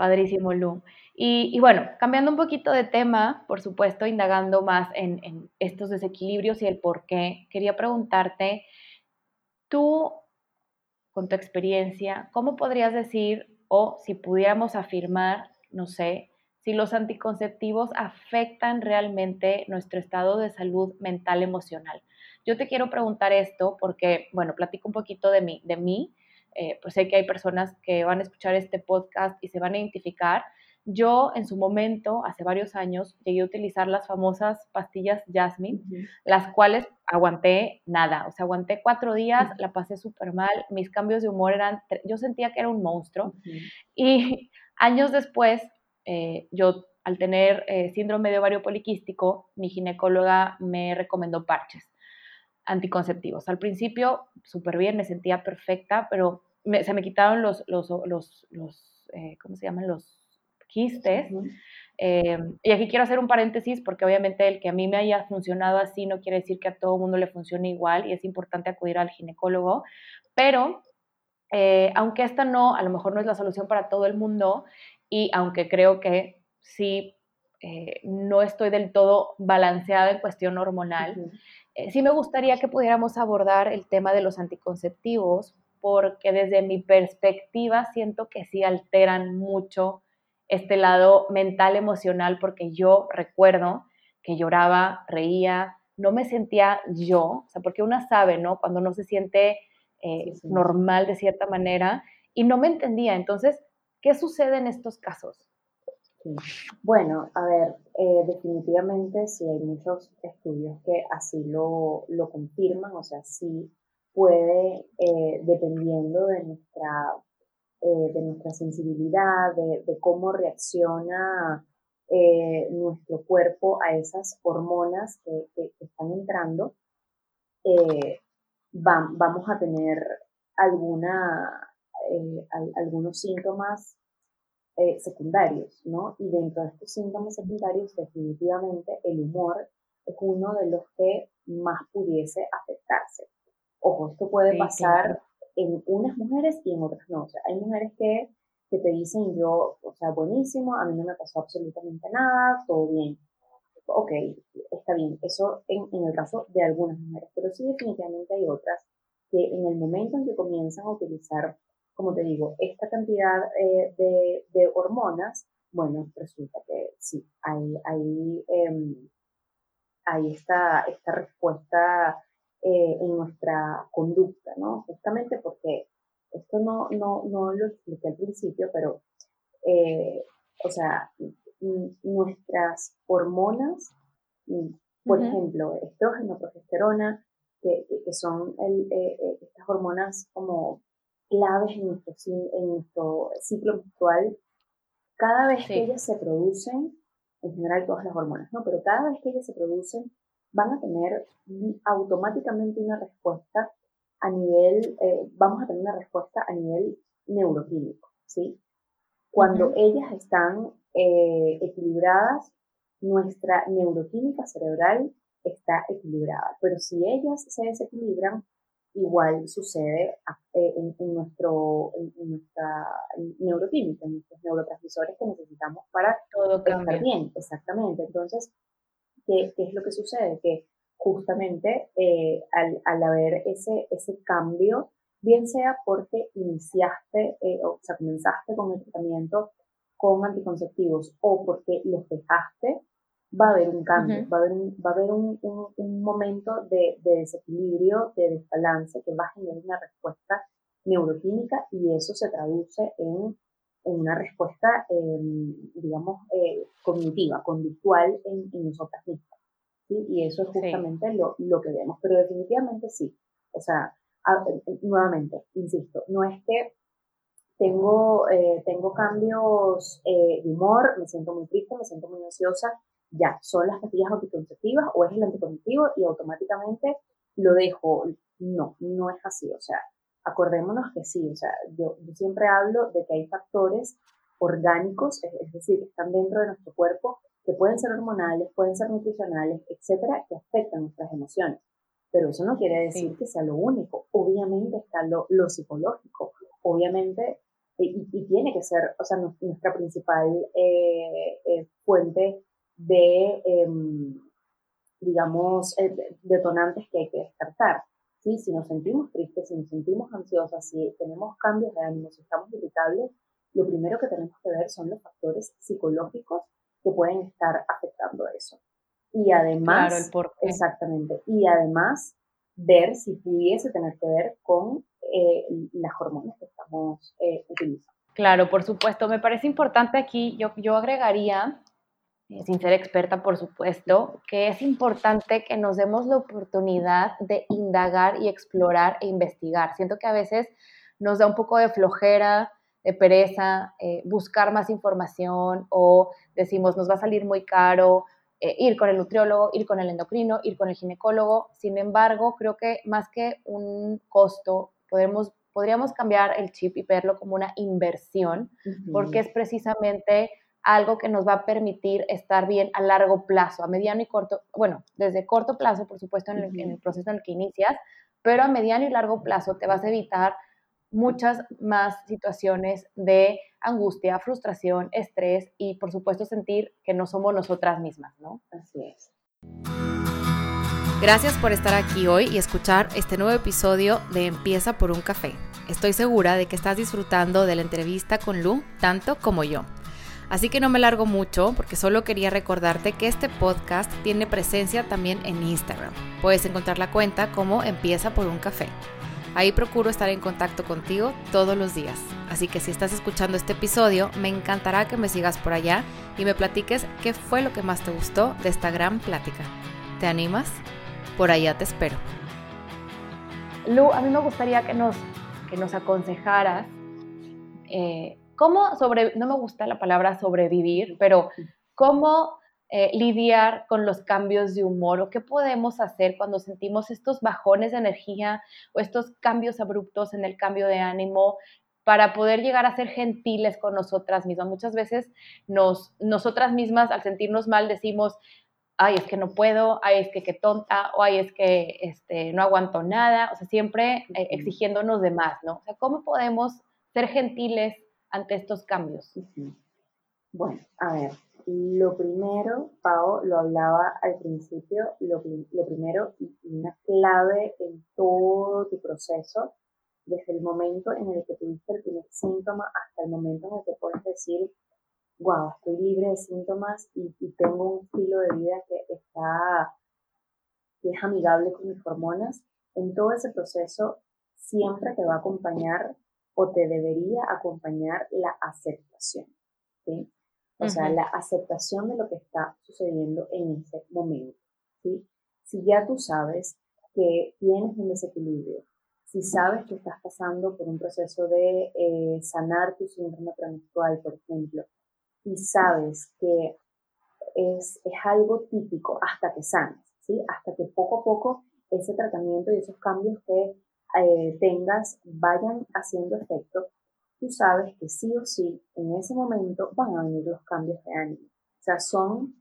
A: Padrísimo, Lu. Y, bueno, cambiando un poquito de tema, por supuesto, indagando más en, estos desequilibrios y el por qué, quería preguntarte, tú, con tu experiencia, ¿cómo podrías decir o si pudiéramos afirmar, no sé, si los anticonceptivos afectan realmente nuestro estado de salud mental emocional? Yo te quiero preguntar esto porque, bueno, platico un poquito de mí, de mí eh, pues sé que hay personas que van a escuchar este podcast y se van a identificar. Yo en su momento, hace varios años, llegué a utilizar las famosas pastillas Jasmine, las cuales aguanté nada, o sea, aguanté cuatro días, la pasé súper mal, mis cambios de humor eran, yo sentía que era un monstruo. Y años después, eh, yo al tener eh, síndrome de ovario poliquístico, mi ginecóloga me recomendó parches anticonceptivos. Al principio, súper bien, me sentía perfecta, pero se me quitaron los, los, los, los eh, ¿cómo se llaman? Los quistes. Eh, y aquí quiero hacer un paréntesis porque obviamente el que a mí me haya funcionado así no quiere decir que a todo mundo le funcione igual y es importante acudir al ginecólogo, pero eh, aunque esta no, a lo mejor no es la solución para todo el mundo y aunque creo que sí, no estoy del todo balanceada en cuestión hormonal, sí me gustaría que pudiéramos abordar el tema de los anticonceptivos, porque desde mi perspectiva siento que sí alteran mucho este lado mental, emocional, porque yo recuerdo que lloraba, reía, no me sentía yo, o sea, porque una sabe, ¿no? Cuando no se siente eh, normal de cierta manera, y no me entendía. Entonces, ¿qué sucede en estos casos?
B: Bueno, a ver, eh, definitivamente sí hay muchos estudios que así lo, lo confirman, o sea, sí puede, eh, dependiendo de nuestra, eh, de nuestra sensibilidad, de, cómo reacciona nuestro cuerpo a esas hormonas que, que, están entrando, vamos a tener alguna, algunos síntomas eh, secundarios, ¿no? Y dentro de estos síntomas secundarios, definitivamente el humor es uno de los que más pudiese afectarse. Ojo, esto puede pasar en unas mujeres y en otras no. O sea, hay mujeres que, que te dicen yo, o sea, buenísimo, a mí no me pasó absolutamente nada, todo bien. Ok, está bien. Eso en, en el caso de algunas mujeres, pero sí definitivamente hay otras que en el momento en que comienzan a utilizar como te digo, esta cantidad eh, de, hormonas, bueno, resulta que sí, hay, hay, eh, hay esta, esta respuesta eh, en nuestra conducta, ¿no? Justamente porque esto no, no, no lo expliqué al principio, pero, eh, o sea, nuestras hormonas, por ejemplo, estrógeno, progesterona, que, que son el, estas hormonas como claves en nuestro, en nuestro ciclo menstrual, cada vez que ellas se producen, en general todas las hormonas, ¿no? Pero cada vez que ellas se producen, van a tener automáticamente una respuesta a nivel, eh, vamos a tener una respuesta a nivel neuroquímico, ¿sí? Cuando ellas están eh, equilibradas, nuestra neuroquímica cerebral está equilibrada. Pero si ellas se desequilibran, igual sucede eh, en, nuestro, en, nuestra neuroquímica, en nuestros neurotransmisores que necesitamos para
A: Todo
B: estar bien. Exactamente. Entonces, ¿qué, ¿qué, es lo que sucede? Que justamente eh, al, al, haber ese, ese cambio, bien sea porque iniciaste, eh, o sea, comenzaste con el tratamiento con anticonceptivos o porque los dejaste, va a haber un cambio, va a haber, un, va a haber un, un, momento de, de, desequilibrio, de desbalance que va a generar una respuesta neuroquímica y eso se traduce en, en una respuesta, em, digamos, eh, cognitiva, conductual en, en nosotras mismas. ¿sí? Y eso es justamente lo, lo que vemos, pero definitivamente sí. O sea, nuevamente, insisto, no es que tengo, eh, tengo cambios eh, de humor, me siento muy triste, me siento muy ansiosa, ya, son las pastillas anticonceptivas o es el anticonceptivo y automáticamente lo dejo. No, no es así, o sea, acordémonos que sí, o sea, yo, siempre hablo de que hay factores orgánicos, es, decir, que están dentro de nuestro cuerpo, que pueden ser hormonales, pueden ser nutricionales, etcétera, que afectan nuestras emociones. Pero eso no quiere decir que sea lo único. Obviamente está lo, lo psicológico. Obviamente y, tiene que ser, o sea, nuestra principal eh, eh, fuente de, em, digamos, eh, detonantes que hay que descartar. ¿sí? Si nos sentimos tristes, si nos sentimos ansiosas, si tenemos cambios de ánimo, si estamos irritables, lo primero que tenemos que ver son los factores psicológicos que pueden estar afectando eso. Y además, exactamente, y además ver si pudiese tener que ver con eh, las hormonas que estamos eh, utilizando.
A: Claro, por supuesto. Me parece importante aquí, yo, yo agregaría, sin ser experta, por supuesto, que es importante que nos demos la oportunidad de indagar y explorar e investigar. Siento que a veces nos da un poco de flojera, de pereza, buscar más información o decimos nos va a salir muy caro ir con el nutriólogo, ir con el endocrino, ir con el ginecólogo. Sin embargo, creo que más que un costo podemos, podríamos cambiar el chip y verlo como una inversión, porque es precisamente algo que nos va a permitir estar bien a largo plazo, a mediano y corto, bueno, desde corto plazo, por supuesto, en el, en el proceso en el que inicias, pero a mediano y largo plazo te vas a evitar muchas más situaciones de angustia, frustración, estrés y por supuesto sentir que no somos nosotras mismas, ¿no?
B: Así es.
A: Gracias por estar aquí hoy y escuchar este nuevo episodio de Empieza por un café. Estoy segura de que estás disfrutando de la entrevista con Lu tanto como yo. Así que no me largo mucho porque solo quería recordarte que este podcast tiene presencia también en Instagram. Puedes encontrar la cuenta como Empieza por un café. Ahí procuro estar en contacto contigo todos los días. Así que si estás escuchando este episodio, me encantará que me sigas por allá y me platiques qué fue lo que más te gustó de esta gran plática. ¿Te animas? Por allá te espero. Lu, a mí me gustaría que nos, que nos aconsejaras eh, cómo sobre, no me gusta la palabra sobrevivir, pero cómo eh, lidiar con los cambios de humor o qué podemos hacer cuando sentimos estos bajones de energía o estos cambios abruptos en el cambio de ánimo para poder llegar a ser gentiles con nosotras mismas. Muchas veces nos, nosotras mismas al sentirnos mal decimos, ay, es que no puedo, ay, es que qué tonta, o ay, es que este, no aguanto nada, o sea, siempre eh, exigiéndonos de más, ¿no? O sea, ¿cómo podemos ser gentiles ante estos cambios?
B: Bueno, a ver, lo primero, Pau lo hablaba al principio, lo, primero y una clave en todo tu proceso, desde el momento en el que tuviste el primer síntoma hasta el momento en el que puedes decir, wow, estoy libre de síntomas y, tengo un estilo de vida que está, que es amigable con mis hormonas, en todo ese proceso siempre te va a acompañar o te debería acompañar la aceptación, ¿sí? O sea, la aceptación de lo que está sucediendo en ese momento, ¿sí? Si ya tú sabes que tienes un desequilibrio, si sabes que estás pasando por un proceso de eh, sanar tu síndrome premenstrual, por ejemplo, y sabes que es, es algo típico hasta que sanes, ¿sí? Hasta que poco a poco ese tratamiento y esos cambios que eh, tengas vayan haciendo efecto, tú sabes que sí o sí en ese momento van a venir los cambios de ánimo. O sea, son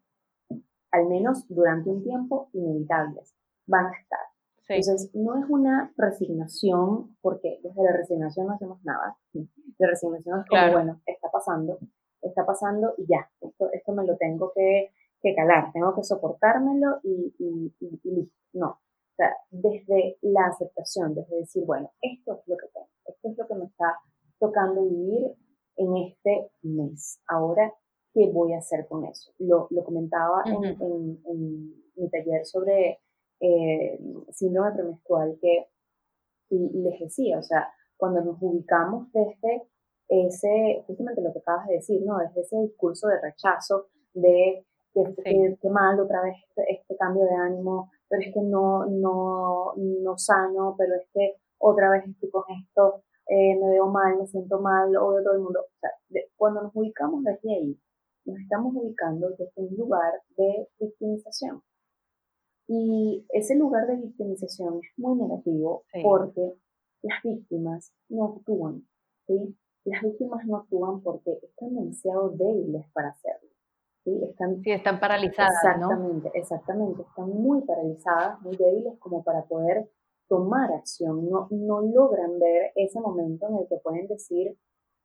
B: al menos durante un tiempo, inevitables, van a estar. Entonces, no es una resignación, porque desde la resignación no hacemos nada. La resignación es como, bueno, está pasando, está pasando y ya, esto, esto me lo tengo que, que calar, tengo que soportármelo y, y, y, No, o sea, desde la aceptación, desde decir, bueno, esto es lo que tengo, esto es lo que me está tocando vivir en este mes. Ahora, ¿qué voy a hacer con eso? Lo, lo comentaba en, en, en, mi taller sobre eh, síndrome premenstrual que y, les decía, o sea, cuando nos ubicamos desde ese, justamente lo que acabas de decir, ¿no? Desde ese discurso de rechazo, de que, que, mal otra vez este, este, cambio de ánimo, pero es que no, no, no sano, pero es que otra vez estoy con esto, eh, me veo mal, me siento mal, odio todo el mundo. O sea, cuando nos ubicamos desde ahí, nos estamos ubicando desde un lugar de victimización. Y ese lugar de victimización es muy negativo porque las víctimas no actúan, ¿sí? Las víctimas no actúan porque están demasiado débiles para hacerlo. ¿Sí?
A: Están, sí, están paralizadas.
B: Exactamente, exactamente. Están muy paralizadas, muy débiles como para poder tomar acción. No, no logran ver ese momento en el que pueden decir,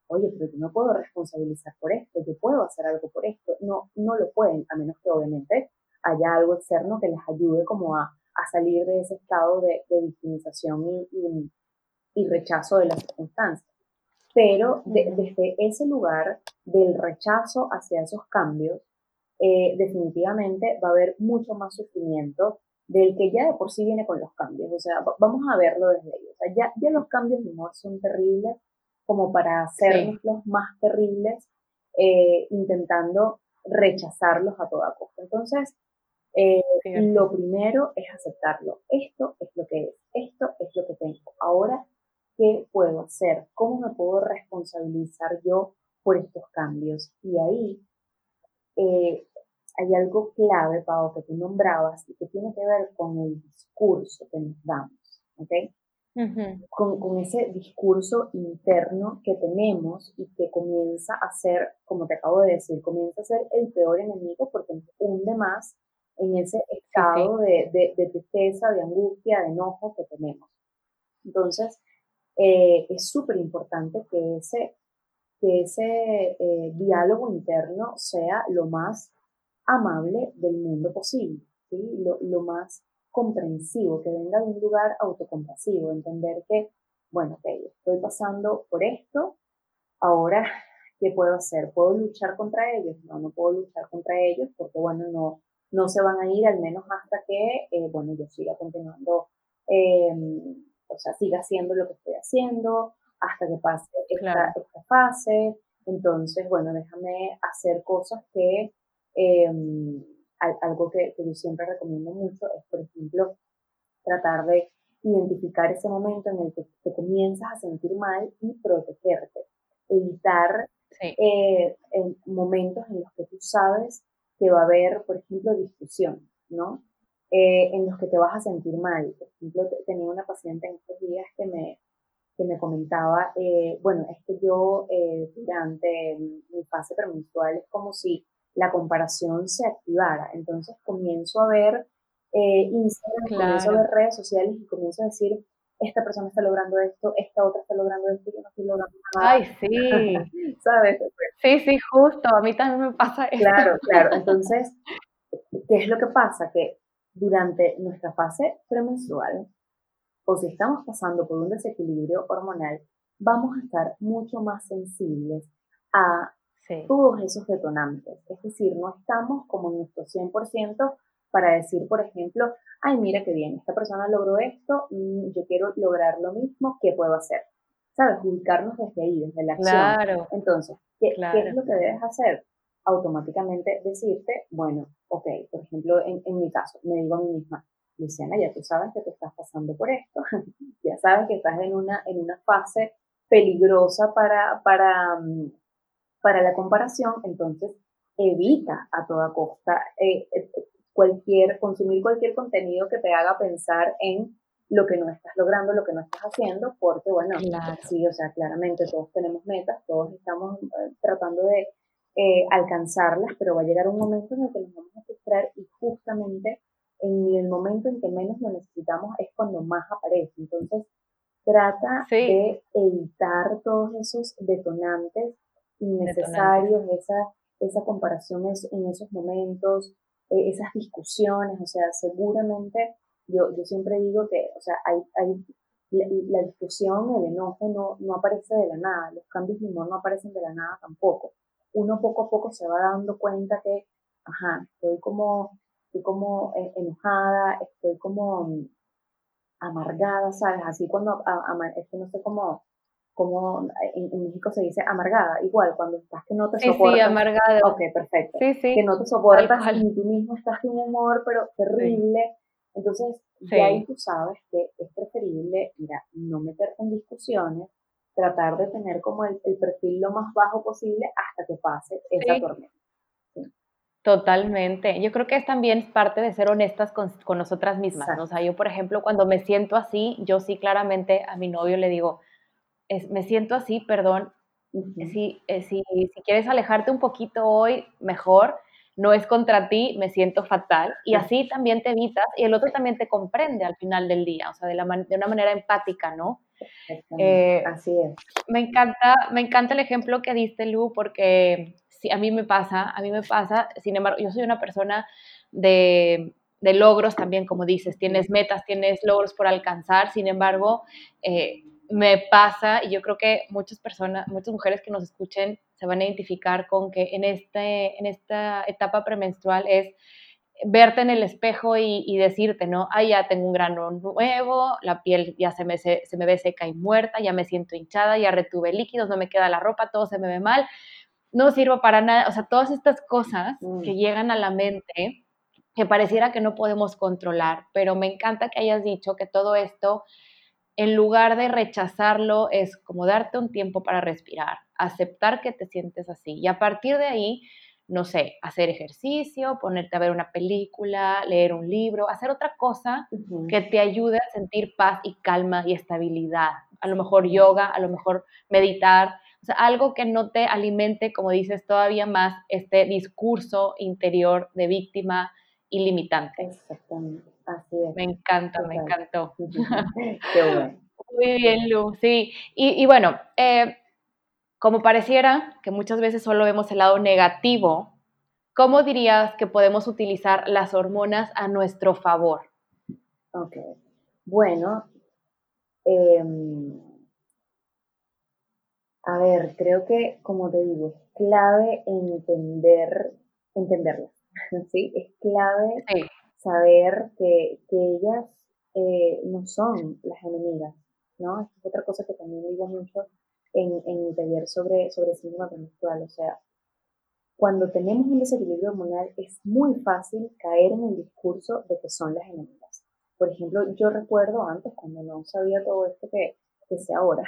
B: oye, pero yo no puedo responsabilizar por esto, yo puedo hacer algo por esto. No, no lo pueden, a menos que obviamente haya algo externo que les ayude como a, a salir de ese estado de, de victimización y, y, rechazo de las circunstancias. Pero desde ese lugar del rechazo hacia esos cambios, eh, definitivamente va a haber mucho más sufrimiento del que ya de por sí viene con los cambios. O sea, vamos a verlo desde ahí. O sea, ya, ya los cambios de humor son terribles como para hacerlos los más terribles, eh, intentando rechazarlos a toda costa. Entonces, eh, lo primero es aceptarlo. Esto es lo que es, esto es lo que tengo. Ahora, ¿qué puedo hacer? ¿Cómo me puedo responsabilizar yo por estos cambios? Y ahí eh, hay algo clave, Pau, que tú nombrabas y que tiene que ver con el discurso que nos damos, ¿ok? con, con, ese discurso interno que tenemos y que comienza a ser, como te acabo de decir, comienza a ser el peor enemigo porque nos hunde más en ese estado De, de, tristeza, de angustia, de enojo que tenemos. Entonces, eh, es súper importante que ese, que ese eh, diálogo interno sea lo más amable del mundo posible, ¿sí? lo, lo más comprensivo, que venga de un lugar autocompasivo, entender que, bueno, ok, estoy pasando por esto, ahora, ¿qué puedo hacer? ¿Puedo luchar contra ellos? No, no puedo luchar contra ellos porque, bueno, no, no se van a ir al menos hasta que, eh, bueno, yo siga continuando, em, o sea, siga haciendo lo que estoy haciendo, hasta que pase esta, esta fase. Entonces, bueno, déjame hacer cosas que, em, algo que, yo siempre recomiendo mucho es, por ejemplo, tratar de identificar ese momento en el que te comienzas a sentir mal y protegerte. Evitar eh, en momentos en los que tú sabes que va a haber, por ejemplo, discusión, ¿no? Eh, en los que te vas a sentir mal. Por ejemplo, tenía una paciente en estos días que me, que me comentaba, eh, bueno, es que yo eh, durante mi fase premenstrual es como si la comparación se activara. Entonces comienzo a ver Instagram, comienzo a ver redes sociales y comienzo a decir, esta persona está logrando esto, esta otra está logrando esto, yo no estoy logrando nada.
A: Ay, sí.
B: ¿Sabes?
A: Sí, sí, justo, a mí también me pasa eso.
B: Claro, claro. Entonces, ¿qué es lo que pasa? Que durante nuestra fase premenstrual, o si estamos pasando por un desequilibrio hormonal, vamos a estar mucho más sensibles a todos esos detonantes. Es decir, no estamos como en nuestro 100% para decir, por ejemplo, ay, mira qué bien, esta persona logró esto, y yo quiero lograr lo mismo, ¿qué puedo hacer? ¿Sabes? Ubicarnos desde ahí, desde la acción. Claro. Entonces, ¿qué, es lo que debes hacer? Automáticamente decirte, bueno, ok, por ejemplo, en, en mi caso, me digo a mí misma, Luciana, ya tú sabes que te estás pasando por esto, ya sabes que estás en una, en una fase peligrosa para, para, mm, para la comparación, entonces evita a toda costa eh, eh cualquier, consumir cualquier contenido que te haga pensar en lo que no estás logrando, lo que no estás haciendo, porque bueno, sí, o sea, claramente todos tenemos metas, todos estamos eh, tratando de, eh, alcanzarlas, pero va a llegar un momento en el que nos vamos a frustrar y justamente en el momento en que menos lo necesitamos es cuando más aparece. Entonces, trata de evitar todos esos detonantes innecesarios, esa, esa comparación en esos momentos, eh, esas discusiones, o sea, seguramente yo, yo siempre digo que, o sea, hay, hay la, discusión, el enojo no, no aparece de la nada, los cambios de humor no aparecen de la nada tampoco. Uno poco a poco se va dando cuenta que, ajá, estoy como, estoy como eh, enojada, estoy como mm, amargada, ¿sabes? Así cuando, esto no sé cómo, como en, México se dice amargada, igual cuando estás que no te soportas.
A: Sí, amargada.
B: Ok, perfecto. Sí, sí. Que no te soportas y tú mismo estás de un humor, pero terrible. Entonces, de ahí tú sabes que es preferible, mira, no meterte en discusiones, tratar de tener como el, perfil lo más bajo posible hasta que pase esa tormenta.
A: Totalmente. Yo creo que es también parte de ser honestas con, nosotras mismas. O sea, yo, por ejemplo, cuando me siento así, yo sí claramente a mi novio le digo, es, me siento así, perdón, si, eh, si, si, quieres alejarte un poquito hoy, mejor, no es contra ti, me siento fatal. Y así también te evitas y el otro también te comprende al final del día, o sea, de, la de una manera empática, ¿no?
B: Eh, así es.
A: Me encanta, me encanta el ejemplo que diste, Lu, porque sí, a mí me pasa, a mí me pasa, sin embargo, yo soy una persona de, de logros también, como dices, tienes metas, tienes logros por alcanzar, sin embargo, eh, me pasa, y yo creo que muchas personas, muchas mujeres que nos escuchen se van a identificar con que en, este, en esta etapa premenstrual es verte en el espejo y, decirte, ¿no? Ah, ya tengo un grano nuevo, la piel ya se me, se, me ve seca y muerta, ya me siento hinchada, ya retuve líquidos, no me queda la ropa, todo se me ve mal, no sirvo para nada. O sea, todas estas cosas mm. que llegan a la mente que pareciera que no podemos controlar, pero me encanta que hayas dicho que todo esto en lugar de rechazarlo, es como darte un tiempo para respirar, aceptar que te sientes así y a partir de ahí, no sé, hacer ejercicio, ponerte a ver una película, leer un libro, hacer otra cosa que te ayude a sentir paz y calma y estabilidad. A lo mejor yoga, a lo mejor meditar, o sea, algo que no te alimente, como dices, todavía más este discurso interior de víctima ilimitante.
B: Exactamente. Así es.
A: Me encanta, me encantó.
B: Qué bueno.
A: Muy bien, Lu, sí. Y, bueno, eh, como pareciera que muchas veces solo vemos el lado negativo, ¿cómo dirías que podemos utilizar las hormonas a nuestro favor?
B: Ok. Bueno, em, a ver, creo que, como te digo, es clave entender, entenderlas, ¿sí? Es clave sí saber que, ellas eh, no son las enemigas, ¿no? es otra cosa que también digo mucho en, en mi taller sobre, sobre síndrome menstrual, o sea, cuando tenemos un desequilibrio hormonal es muy fácil caer en el discurso de que son las enemigas. Por ejemplo, yo recuerdo antes, cuando no sabía todo esto que, que sé ahora,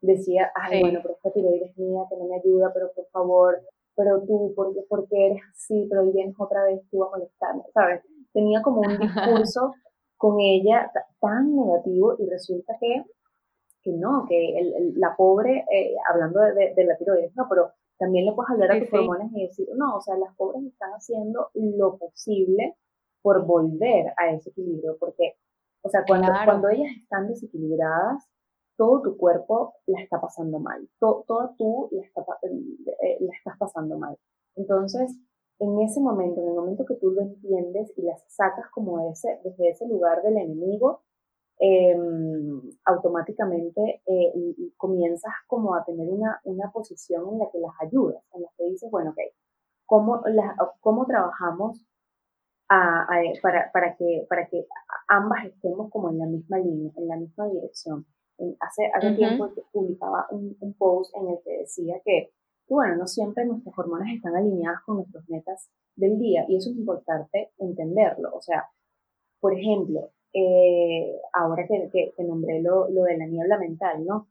B: decía, ay, bueno, pero esta tiroides mía, que no me ayuda, pero por favor, pero tú, ¿por qué, ¿por qué eres así? Pero hoy vienes otra vez tú a molestarme, ¿sabes? tenía como un discurso con ella tan negativo y resulta que, que no, que el, la pobre, eh, hablando de, de, la tiroides, no, pero también le puedes hablar a tus hormonas y decir, no, o sea, las pobres están haciendo lo posible por volver a ese equilibrio, porque, o sea, cuando, cuando ellas están desequilibradas, todo tu cuerpo la está pasando mal, toda tú la, está, eh, la estás pasando mal. Entonces, en ese momento, en el momento que tú lo entiendes y las sacas como ese, desde ese lugar del enemigo, em, automáticamente eh, comienzas como a tener una, una, posición en la que las ayudas, en la que dices, bueno, ok, ¿cómo, cómo trabajamos para, para, que, para que ambas estemos como en la misma línea, en la misma dirección? Hace hace tiempo publicaba un, un post en el que decía que bueno, no siempre nuestras hormonas están alineadas con nuestras metas del día y eso es importante entenderlo. O sea, por ejemplo, eh, ahora que, que, nombré lo, lo, de la niebla mental, ¿no?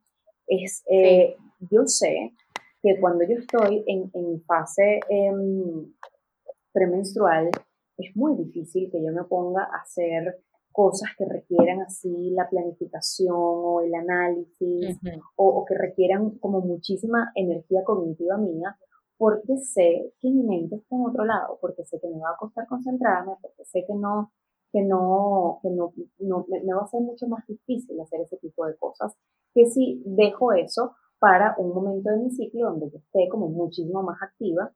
B: Es, eh, Yo sé que cuando yo estoy en, en fase em, premenstrual, es muy difícil que yo me ponga a hacer cosas que requieran así la planificación o el análisis o, que requieran como muchísima energía cognitiva mía, porque sé que mi mente está en otro lado, porque sé que me va a costar concentrarme, porque sé que no, que no, que no, no me, me, va a ser mucho más difícil hacer ese tipo de cosas, que si dejo eso para un momento de mi ciclo donde yo esté como muchísimo más activa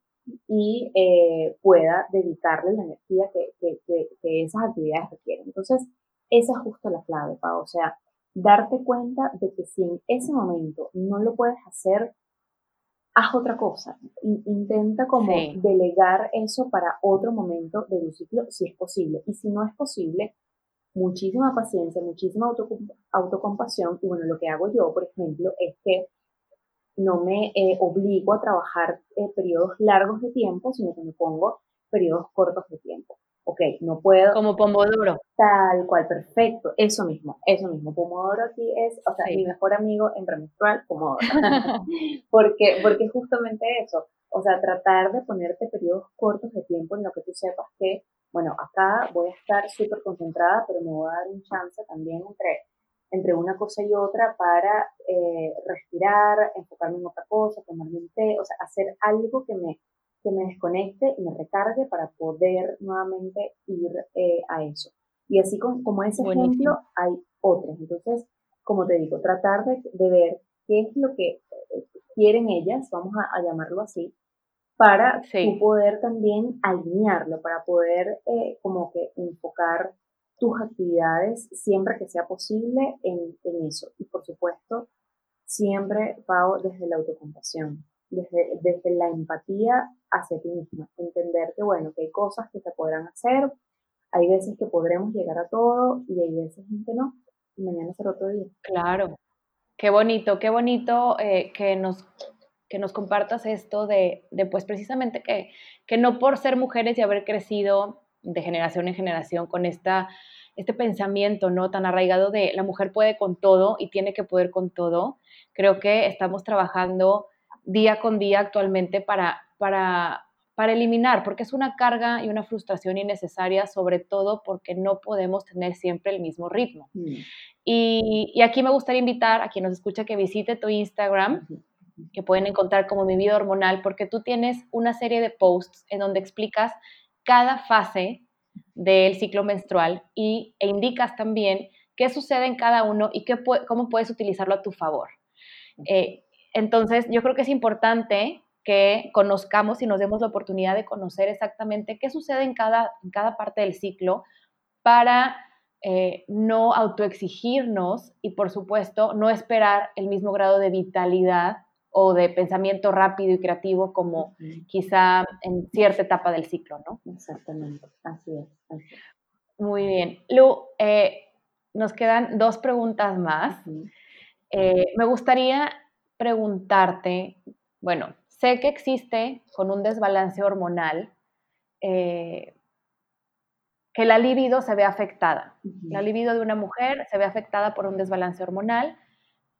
B: y eh, pueda dedicarle la energía que, que, que, esas actividades requieren. Entonces, esa es justo la clave, Pau. O sea, darte cuenta de que si en ese momento no lo puedes hacer, haz otra cosa. Intenta como delegar eso para otro momento de tu ciclo, si es posible. Y si no es posible, muchísima paciencia, muchísima autocompasión. Y bueno, lo que hago yo, por ejemplo, es que no me eh, obligo a trabajar eh, periodos largos de tiempo, sino que me pongo periodos cortos de tiempo. Ok, no puedo.
A: Como Pomodoro.
B: Tal cual, perfecto. Eso mismo, eso mismo. Pomodoro aquí es, o sea, mi mejor amigo en premenstrual, Pomodoro. porque, porque justamente eso. O sea, tratar de ponerte periodos cortos de tiempo en lo que tú sepas que, bueno, acá voy a estar súper concentrada, pero me voy a dar un chance también entre entre una cosa y otra para eh, respirar, enfocarme en otra cosa, tomarme un té, o sea, hacer algo que me, que me desconecte y me recargue para poder nuevamente ir eh, a eso. Y así como ese ejemplo, hay otros. Entonces, como te digo, tratar de, de ver qué es lo que eh, quieren ellas, vamos a, llamarlo así, para poder también alinearlo, para poder como que enfocar tus actividades siempre que sea posible en, eso. Y por supuesto, siempre, Pau, desde la autocompasión, desde, desde la empatía hacia ti misma. Entender que, bueno, que hay cosas que se podrán hacer, hay veces que podremos llegar a todo y hay veces en que no. Y mañana será otro día.
A: Claro. Qué bonito, qué bonito eh, que nos que nos compartas esto de, de pues precisamente que, que no por ser mujeres y haber crecido de generación en generación con esta, este pensamiento no tan arraigado de la mujer puede con todo y tiene que poder con todo. Creo que estamos trabajando día con día actualmente para, para, para eliminar, porque es una carga y una frustración innecesaria, sobre todo porque no podemos tener siempre el mismo ritmo. Mm. Y, y, aquí me gustaría invitar a quien nos escucha que visite tu Instagram, que pueden encontrar como mi vida hormonal, porque tú tienes una serie de posts en donde explicas cada fase del ciclo menstrual y, e indicas también qué sucede en cada uno y qué, cómo puedes utilizarlo a tu favor. Eh, entonces, yo creo que es importante que conozcamos y nos demos la oportunidad de conocer exactamente qué sucede en cada, en cada parte del ciclo para eh, no autoexigirnos y, por supuesto, no esperar el mismo grado de vitalidad o de pensamiento rápido y creativo como quizá en cierta etapa del ciclo, ¿no?
B: Exactamente, así es.
A: Muy bien. Lu, eh, nos quedan dos preguntas más. Eh, me gustaría preguntarte, bueno, sé que existe con un desbalance hormonal eh, que la libido se ve afectada. La libido de una mujer se ve afectada por un desbalance hormonal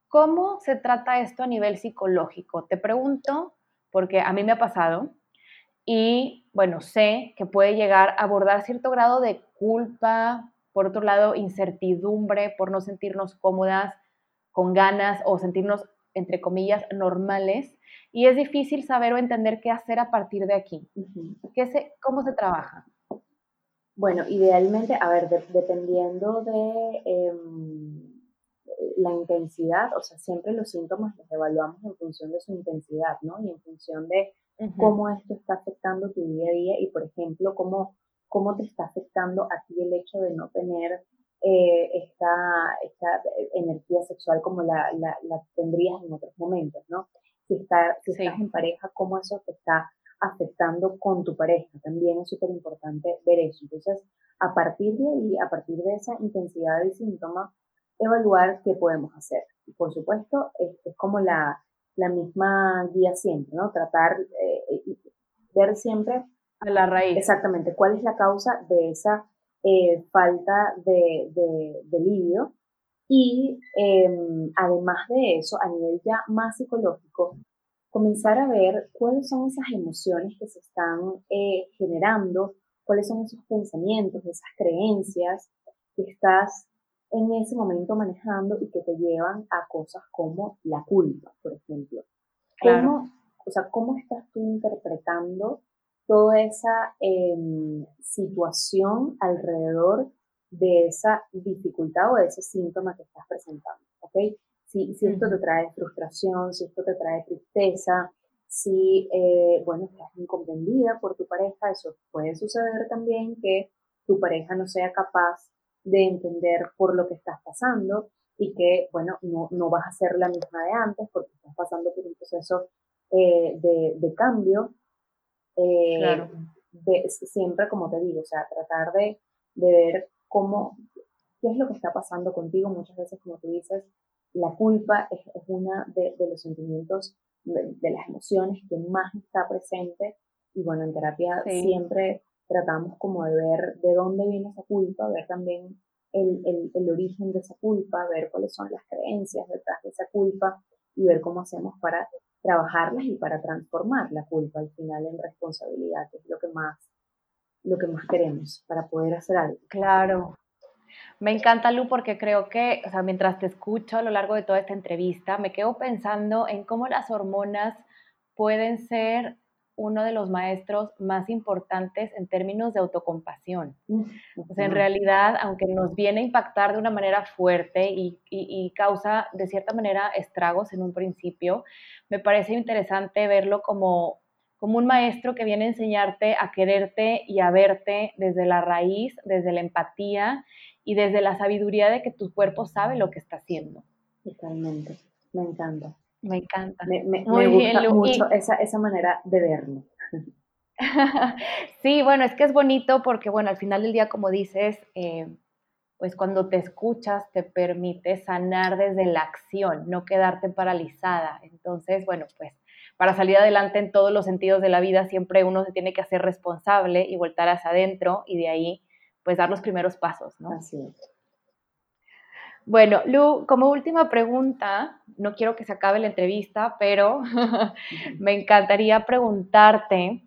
A: ¿Cómo se trata esto a nivel psicológico? Te pregunto, porque a mí me ha pasado y, bueno, sé que puede llegar a abordar cierto grado de culpa, por otro lado, incertidumbre por no sentirnos cómodas, con ganas o sentirnos, entre comillas, normales. Y es difícil saber o entender qué hacer a partir de aquí. ¿Qué ¿Cómo se trabaja?
B: Bueno, idealmente, a ver, dependiendo de... Em, la intensidad, o sea, siempre los síntomas los evaluamos en función de su intensidad, ¿no? Y en función de cómo esto está afectando tu día a día y, por ejemplo, cómo, cómo te está afectando a ti el hecho de no tener eh, esta, esta, energía sexual como la, la, tendrías en otros momentos, ¿no? Si, está, si estás en pareja, cómo eso te está afectando con tu pareja. También es súper importante ver eso. Entonces, a partir de ahí, a partir de esa intensidad del síntoma, evaluar qué podemos hacer. Y por supuesto, es, como la, la, misma guía siempre, ¿no? Tratar, eh, ver siempre
A: a la raíz.
B: Exactamente, cuál es la causa de esa eh, falta de, de, de Y em, además de eso, a nivel ya más psicológico, comenzar a ver cuáles son esas emociones que se están eh, generando, cuáles son esos pensamientos, esas creencias que estás en ese momento manejando y que te llevan a cosas como la culpa, por ejemplo. o sea, cómo estás tú interpretando toda esa em, situación alrededor de esa dificultad o de ese síntoma que estás presentando, ¿ok? Si, si esto te trae frustración, si esto te trae tristeza, si, eh, bueno, estás incomprendida por tu pareja, eso puede suceder también que tu pareja no sea capaz de entender por lo que estás pasando y que, bueno, no, no vas a ser la misma de antes porque estás pasando por un proceso eh, de, de, cambio. Eh, claro. de, siempre, como te digo, o sea, tratar de, de ver cómo, qué es lo que está pasando contigo. Muchas veces, como tú dices, la culpa es, es una de, de, los sentimientos, de, de, las emociones que más está presente. Y bueno, en terapia siempre tratamos como de ver de dónde viene esa culpa, ver también el, el, el, origen de esa culpa, ver cuáles son las creencias detrás de esa culpa y ver cómo hacemos para trabajarlas y para transformar la culpa al final en responsabilidad, que es lo que más, lo que más queremos para poder hacer algo.
A: Claro. Me encanta, Lu, porque creo que, o sea, mientras te escucho a lo largo de toda esta entrevista, me quedo pensando en cómo las hormonas pueden ser uno de los maestros más importantes en términos de autocompasión. en realidad, aunque nos viene a impactar de una manera fuerte y, y, causa de cierta manera estragos en un principio, me parece interesante verlo como, como un maestro que viene a enseñarte a quererte y a verte desde la raíz, desde la empatía y desde la sabiduría de que tu cuerpo sabe lo que está haciendo.
B: Totalmente, me encanta.
A: Me encanta.
B: Me, gusta mucho esa, esa manera de verlo.
A: sí, bueno, es que es bonito porque, bueno, al final del día, como dices, eh, pues cuando te escuchas te permite sanar desde la acción, no quedarte paralizada. Entonces, bueno, pues para salir adelante en todos los sentidos de la vida siempre uno se tiene que hacer responsable y voltar hacia adentro y de ahí pues dar los primeros pasos, ¿no?
B: Así es.
A: Bueno, Lu, como última pregunta, no quiero que se acabe la entrevista, pero me encantaría preguntarte,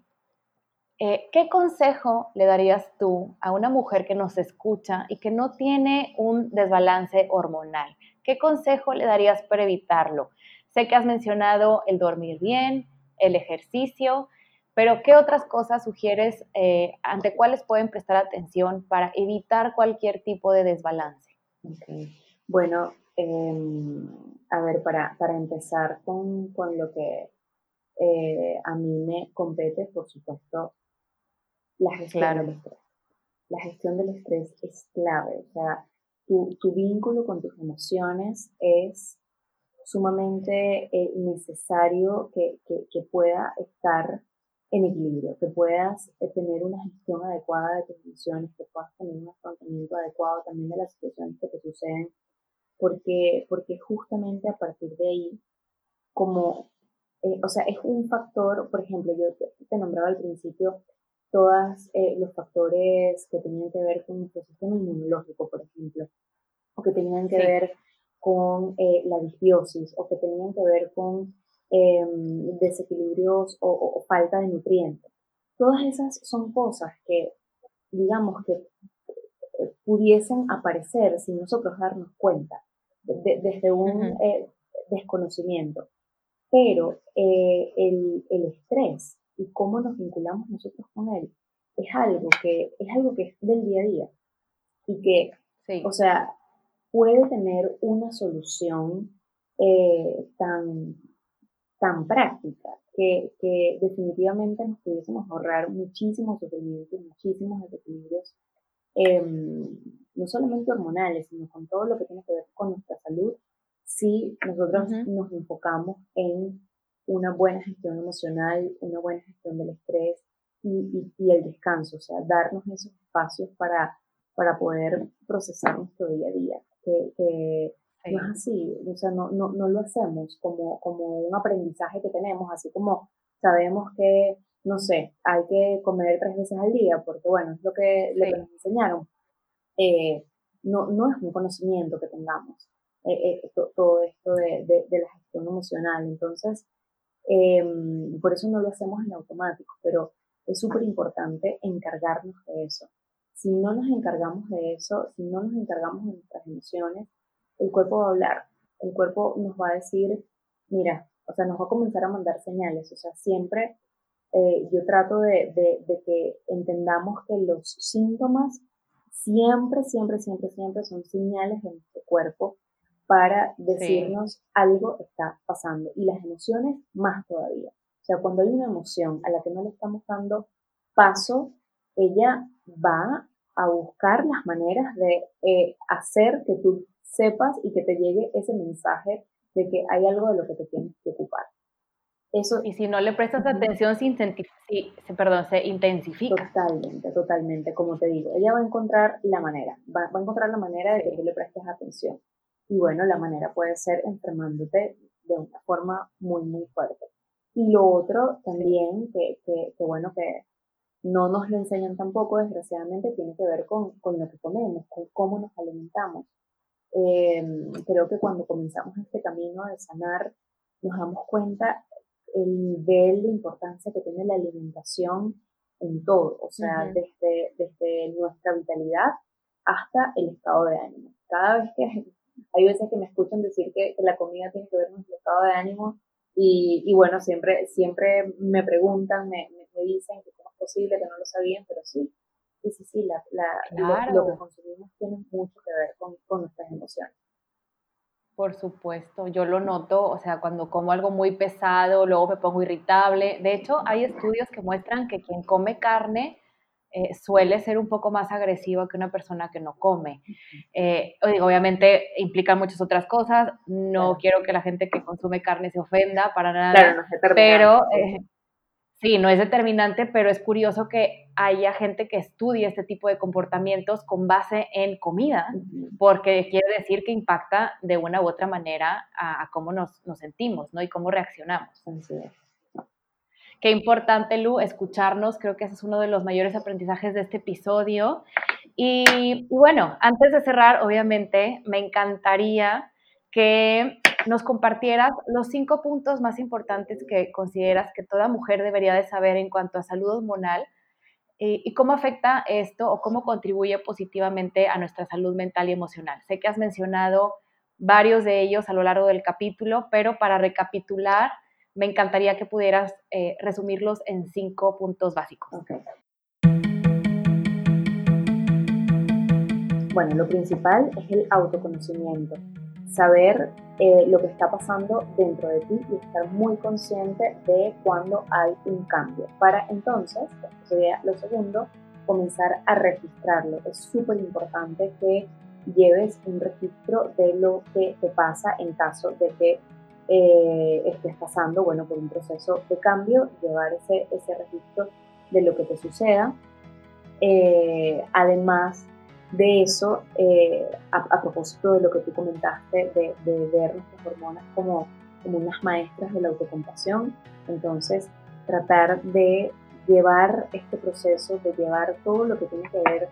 A: eh, ¿qué consejo le darías tú a una mujer que nos escucha y que no tiene un desbalance hormonal? ¿Qué consejo le darías para evitarlo? Sé que has mencionado el dormir bien, el ejercicio, pero ¿qué otras cosas sugieres eh, ante cuáles pueden prestar atención para evitar cualquier tipo de desbalance?
B: Bueno, em, a ver, para, para empezar con, con, lo que eh, a mí me compete, por supuesto, la gestión del estrés. La gestión del estrés es clave, o sea, tu, tu vínculo con tus emociones es sumamente eh, necesario que, que, que, pueda estar en equilibrio, que puedas eh, tener una gestión adecuada de tus emociones, que puedas tener un afrontamiento adecuado también de las situaciones que te suceden porque, porque justamente a partir de ahí, como, eh, o sea, es un factor, por ejemplo, yo te, nombraba al principio todos eh, los factores que tenían que ver con nuestro sistema inmunológico, por ejemplo, o que tenían que ver con eh, la disbiosis, o que tenían que ver con em, desequilibrios o, o, falta de nutrientes. Todas esas son cosas que, digamos, que pudiesen aparecer sin nosotros darnos cuenta desde un eh, desconocimiento. Pero eh, el, el, estrés y cómo nos vinculamos nosotros con él es algo que es algo que es del día a día. Y que, o sea, puede tener una solución eh, tan, tan práctica que, que, definitivamente nos pudiésemos ahorrar muchísimos sufrimientos, muchísimos desequilibrios Em, no solamente hormonales, sino con todo lo que tiene que ver con nuestra salud, si nosotros nos enfocamos en una buena gestión emocional, una buena gestión del estrés y, y, el descanso, o sea, darnos esos espacios para, para poder procesar nuestro día a día. Que, que no es así, o sea, no, no, no lo hacemos como, como un aprendizaje que tenemos, así como sabemos que no sé, hay que comer tres veces al día, porque bueno, es lo que, nos enseñaron. Eh, no, no es un conocimiento que tengamos, eh, eh, todo esto de, de, la gestión emocional. Entonces, em, por eso no lo hacemos en automático, pero es súper importante encargarnos de eso. Si no nos encargamos de eso, si no nos encargamos de nuestras emociones, el cuerpo va a hablar. El cuerpo nos va a decir, mira, o sea, nos va a comenzar a mandar señales, o sea, siempre eh, yo trato de, de, que entendamos que los síntomas siempre, siempre, siempre, siempre son señales de nuestro cuerpo para decirnos algo está pasando. Y las emociones más todavía. O sea, cuando hay una emoción a la que no le estamos dando paso, ella va a buscar las maneras de eh, hacer que tú sepas y que te llegue ese mensaje de que hay algo de lo que te tienes que ocupar.
A: Eso, y si no le prestas atención, se, perdón, se intensifica.
B: Totalmente, totalmente, como te digo. Ella va a encontrar la manera, va, a encontrar la manera de que tú le prestes atención. Y bueno, la manera puede ser enfermándote de una forma muy, muy fuerte. Y lo otro también, que, que, que bueno, que no nos lo enseñan tampoco, desgraciadamente, tiene que ver con, con lo que comemos, con cómo nos alimentamos. Eh, creo que cuando comenzamos este camino de sanar, nos damos cuenta el nivel de importancia que tiene la alimentación en todo, o sea, desde, desde nuestra vitalidad hasta el estado de ánimo. Cada vez que hay veces que me escuchan decir que, la comida tiene que ver con nuestro estado de ánimo y, y bueno, siempre, siempre me preguntan, me, me, dicen que cómo es posible, que no lo sabían, pero sí, sí, sí, sí la, la, lo, que consumimos tiene mucho que ver con, con nuestras emociones.
A: Por supuesto, yo lo noto, o sea, cuando como algo muy pesado, luego me pongo irritable. De hecho, hay estudios que muestran que quien come carne eh, suele ser un poco más agresivo que una persona que no come. Eh, obviamente implican muchas otras cosas. No quiero que la gente que consume carne se ofenda para nada. Claro, no pero eh, Sí, no es determinante, pero es curioso que haya gente que estudie este tipo de comportamientos con base en comida, porque quiere decir que impacta de una u otra manera a, cómo nos, sentimos, ¿no? Y cómo reaccionamos. Qué importante, Lu, escucharnos. Creo que ese es uno de los mayores aprendizajes de este episodio. Y, y bueno, antes de cerrar, obviamente, me encantaría que nos compartieras los cinco puntos más importantes que consideras que toda mujer debería de saber en cuanto a salud hormonal eh, y cómo afecta esto o cómo contribuye positivamente a nuestra salud mental y emocional. Sé que has mencionado varios de ellos a lo largo del capítulo, pero para recapitular, me encantaría que pudieras eh, resumirlos en cinco puntos básicos.
B: Bueno, lo principal es el autoconocimiento saber eh, lo que está pasando dentro de ti y estar muy consciente de cuando hay un cambio. Para entonces, sería lo segundo, comenzar a registrarlo. Es súper importante que lleves un registro de lo que te pasa en caso de que eh, estés pasando, bueno, por un proceso de cambio, llevar ese, ese registro de lo que te suceda. Eh, además, de eso, eh, a, propósito de lo que tú comentaste, de, ver nuestras hormonas como, como unas maestras de la autocompasión, entonces tratar de llevar este proceso, de llevar todo lo que tiene que ver,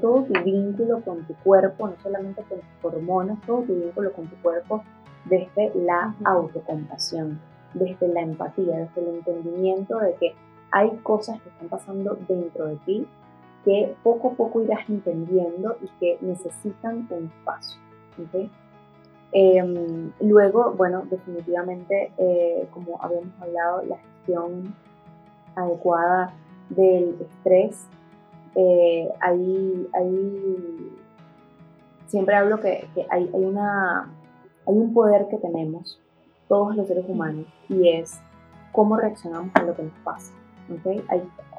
B: todo tu vínculo con tu cuerpo, no solamente con tus hormonas, todo tu vínculo con tu cuerpo desde la autocompasión, desde la empatía, desde el entendimiento de que hay cosas que están pasando dentro de ti que poco a poco irás entendiendo y que necesitan un espacio. Em, luego, bueno, definitivamente, eh, como habíamos hablado, la gestión adecuada del estrés. Eh, ahí, siempre hablo que, hay, hay, una, hay un poder que tenemos todos los seres humanos y es cómo reaccionamos a lo que nos pasa. ¿okay?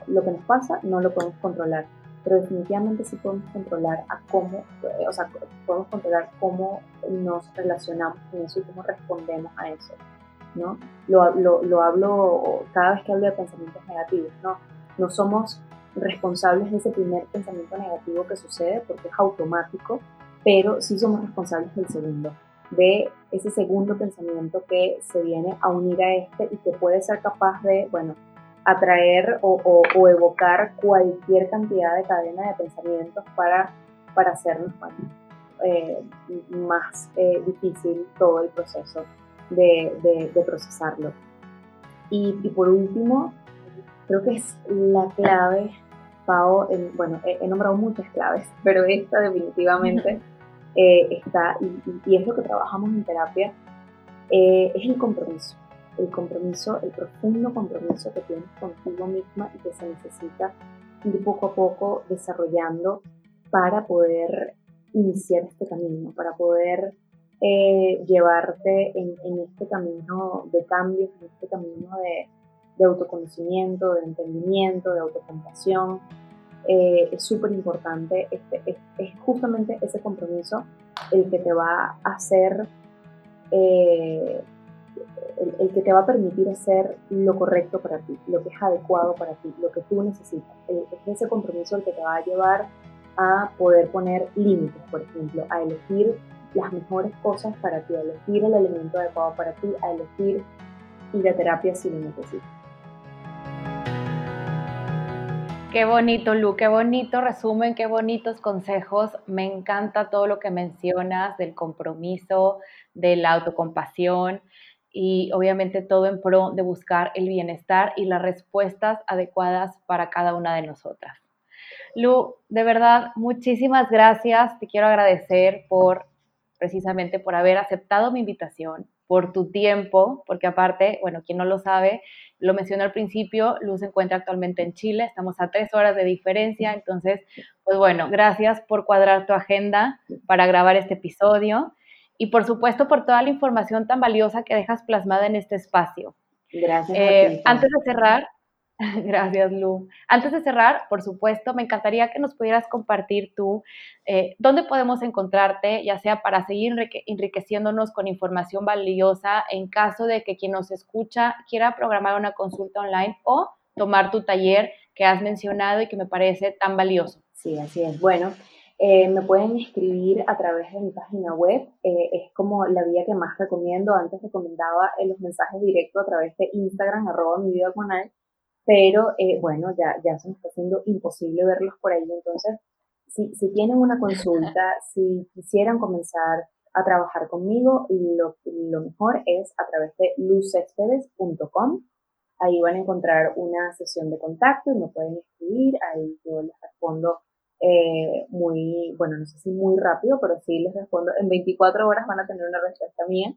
B: Lo que nos pasa no lo podemos controlar, pero definitivamente sí podemos controlar a cómo, eh, o sea, podemos controlar cómo nos relacionamos con eso y cómo respondemos a eso, ¿no? Lo, lo, lo hablo cada vez que hablo de pensamientos negativos, ¿no? No somos responsables de ese primer pensamiento negativo que sucede porque es automático, pero sí somos responsables del segundo, de ese segundo pensamiento que se viene a unir a este y que puede ser capaz de, bueno, atraer o, evocar cualquier cantidad de cadena de pensamientos para, para hacernos eh, más eh, difícil todo el proceso de, procesarlo. Y, por último, creo que es la clave, Pau, bueno, he, nombrado muchas claves, pero esta definitivamente eh, está, y, y, es lo que trabajamos en terapia, es el compromiso el compromiso, el profundo compromiso que tienes contigo misma y que se necesita ir poco a poco desarrollando para poder iniciar este camino, para poder eh, llevarte en, este camino de cambios, en este camino de, autoconocimiento, de entendimiento, de autocompasión. Eh, es súper importante, este, es, justamente ese compromiso el que te va a hacer, eh, el, que te va a permitir hacer lo correcto para ti, lo que es adecuado para ti, lo que tú necesitas. es ese compromiso el que te va a llevar a poder poner límites, por ejemplo, a elegir las mejores cosas para ti, a elegir el alimento adecuado para ti, a elegir ir a terapia si lo necesitas.
A: Qué bonito, Lu, qué bonito resumen, qué bonitos consejos. Me encanta todo lo que mencionas del compromiso, de la autocompasión y obviamente todo en pro de buscar el bienestar y las respuestas adecuadas para cada una de nosotras. Lu, de verdad, muchísimas gracias. Te quiero agradecer por precisamente por haber aceptado mi invitación, por tu tiempo, porque aparte, bueno, quien no lo sabe, lo mencioné al principio, Luz se encuentra actualmente en Chile, estamos a tres horas de diferencia, entonces, pues bueno, gracias por cuadrar tu agenda para grabar este episodio y por supuesto por toda la información tan valiosa que dejas plasmada en este espacio.
B: Gracias.
A: Eh, antes de cerrar, Gracias, Lu. Antes de cerrar, por supuesto, me encantaría que nos pudieras compartir tú eh, dónde podemos encontrarte, ya sea para seguir enriqueciéndonos con información valiosa en caso de que quien nos escucha quiera programar una consulta online o tomar tu taller que has mencionado y que me parece tan valioso.
B: Sí, así es. Bueno, eh, me pueden escribir a través de mi página web. Eh, es como la vía que más recomiendo. Antes recomendaba los mensajes directos a través de Instagram, arroba mi vida canal pero eh, bueno, ya, ya se me está haciendo imposible verlos por ahí. Entonces, si, si tienen una consulta, si quisieran comenzar a trabajar conmigo, lo, lo mejor es a través de luzexpedes.com. Ahí van a encontrar una sesión de contacto y me pueden escribir. Ahí yo les respondo eh, muy, bueno, no sé si muy rápido, pero sí les respondo. En 24 horas van a tener una respuesta mía.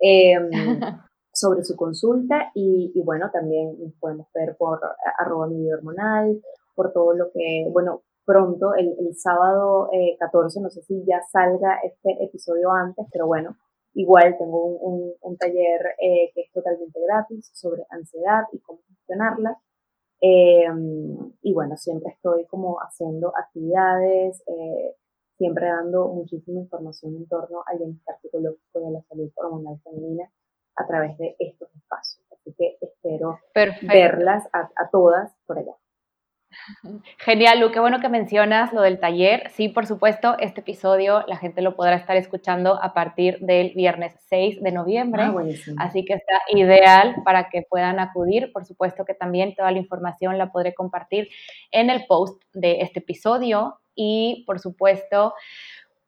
B: Eh, sobre su consulta y, bueno, también podemos ver por arroba mi vida hormonal, por todo lo que, bueno, pronto, el, sábado 14, eh, no sé si ya salga este episodio antes, pero bueno, igual tengo un, un, taller eh, que es totalmente gratis sobre ansiedad y cómo gestionarla. Em, y bueno, siempre estoy como haciendo actividades, eh, siempre dando muchísima información en torno al bienestar psicológico y a la salud hormonal femenina a través de estos espacios. Así que espero verlas a, todas por allá.
A: Genial, Lu, qué bueno que mencionas lo del taller. Sí, por supuesto, este episodio la gente lo podrá estar escuchando a partir del viernes 6 de noviembre.
B: Ah,
A: así que está ideal para que puedan acudir. Por supuesto que también toda la información la podré compartir en el post de este episodio. Y por supuesto,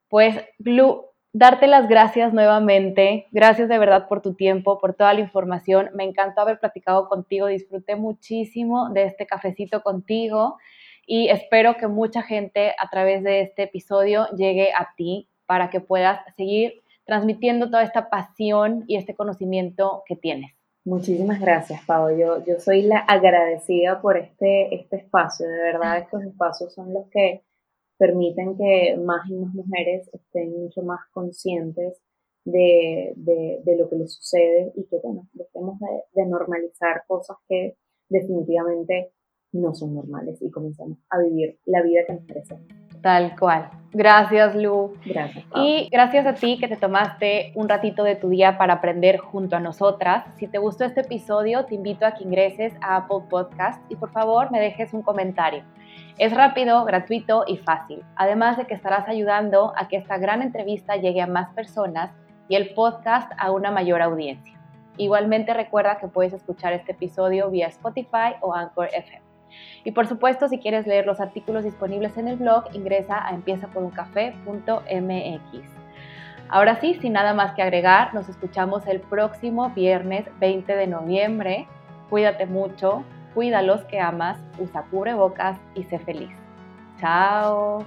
A: pues, Lu, darte las gracias nuevamente. Gracias de verdad por tu tiempo, por toda la información. Me encantó haber platicado contigo. Disfruté muchísimo de este cafecito contigo y espero que mucha gente a través de este episodio llegue a ti para que puedas seguir transmitiendo toda esta pasión y este conocimiento que tienes.
B: Muchísimas gracias, Pau. Yo, yo soy la agradecida por este, este espacio. De verdad, estos espacios son los que permiten que más y más mujeres estén mucho más conscientes de, de, lo que les sucede y que, bueno, dejemos de, normalizar cosas que definitivamente no son normales y comencemos a vivir la vida que nos merece.
A: Tal cual. Gracias, Lu.
B: Gracias.
A: Y gracias a ti que te tomaste un ratito de tu día para aprender junto a nosotras. Si te gustó este episodio, te invito a que ingreses a Apple Podcast y por favor me dejes un comentario. Es rápido, gratuito y fácil, además de que estarás ayudando a que esta gran entrevista llegue a más personas y el podcast a una mayor audiencia. Igualmente recuerda que puedes escuchar este episodio vía Spotify o Anchor FM. Y por supuesto, si quieres leer los artículos disponibles en el blog, ingresa a empiezaporuncafé.mx. Ahora sí, sin nada más que agregar, nos escuchamos el próximo viernes 20 de noviembre. Cuídate mucho, cuida a los que amas, usa cubrebocas y sé feliz. Chao.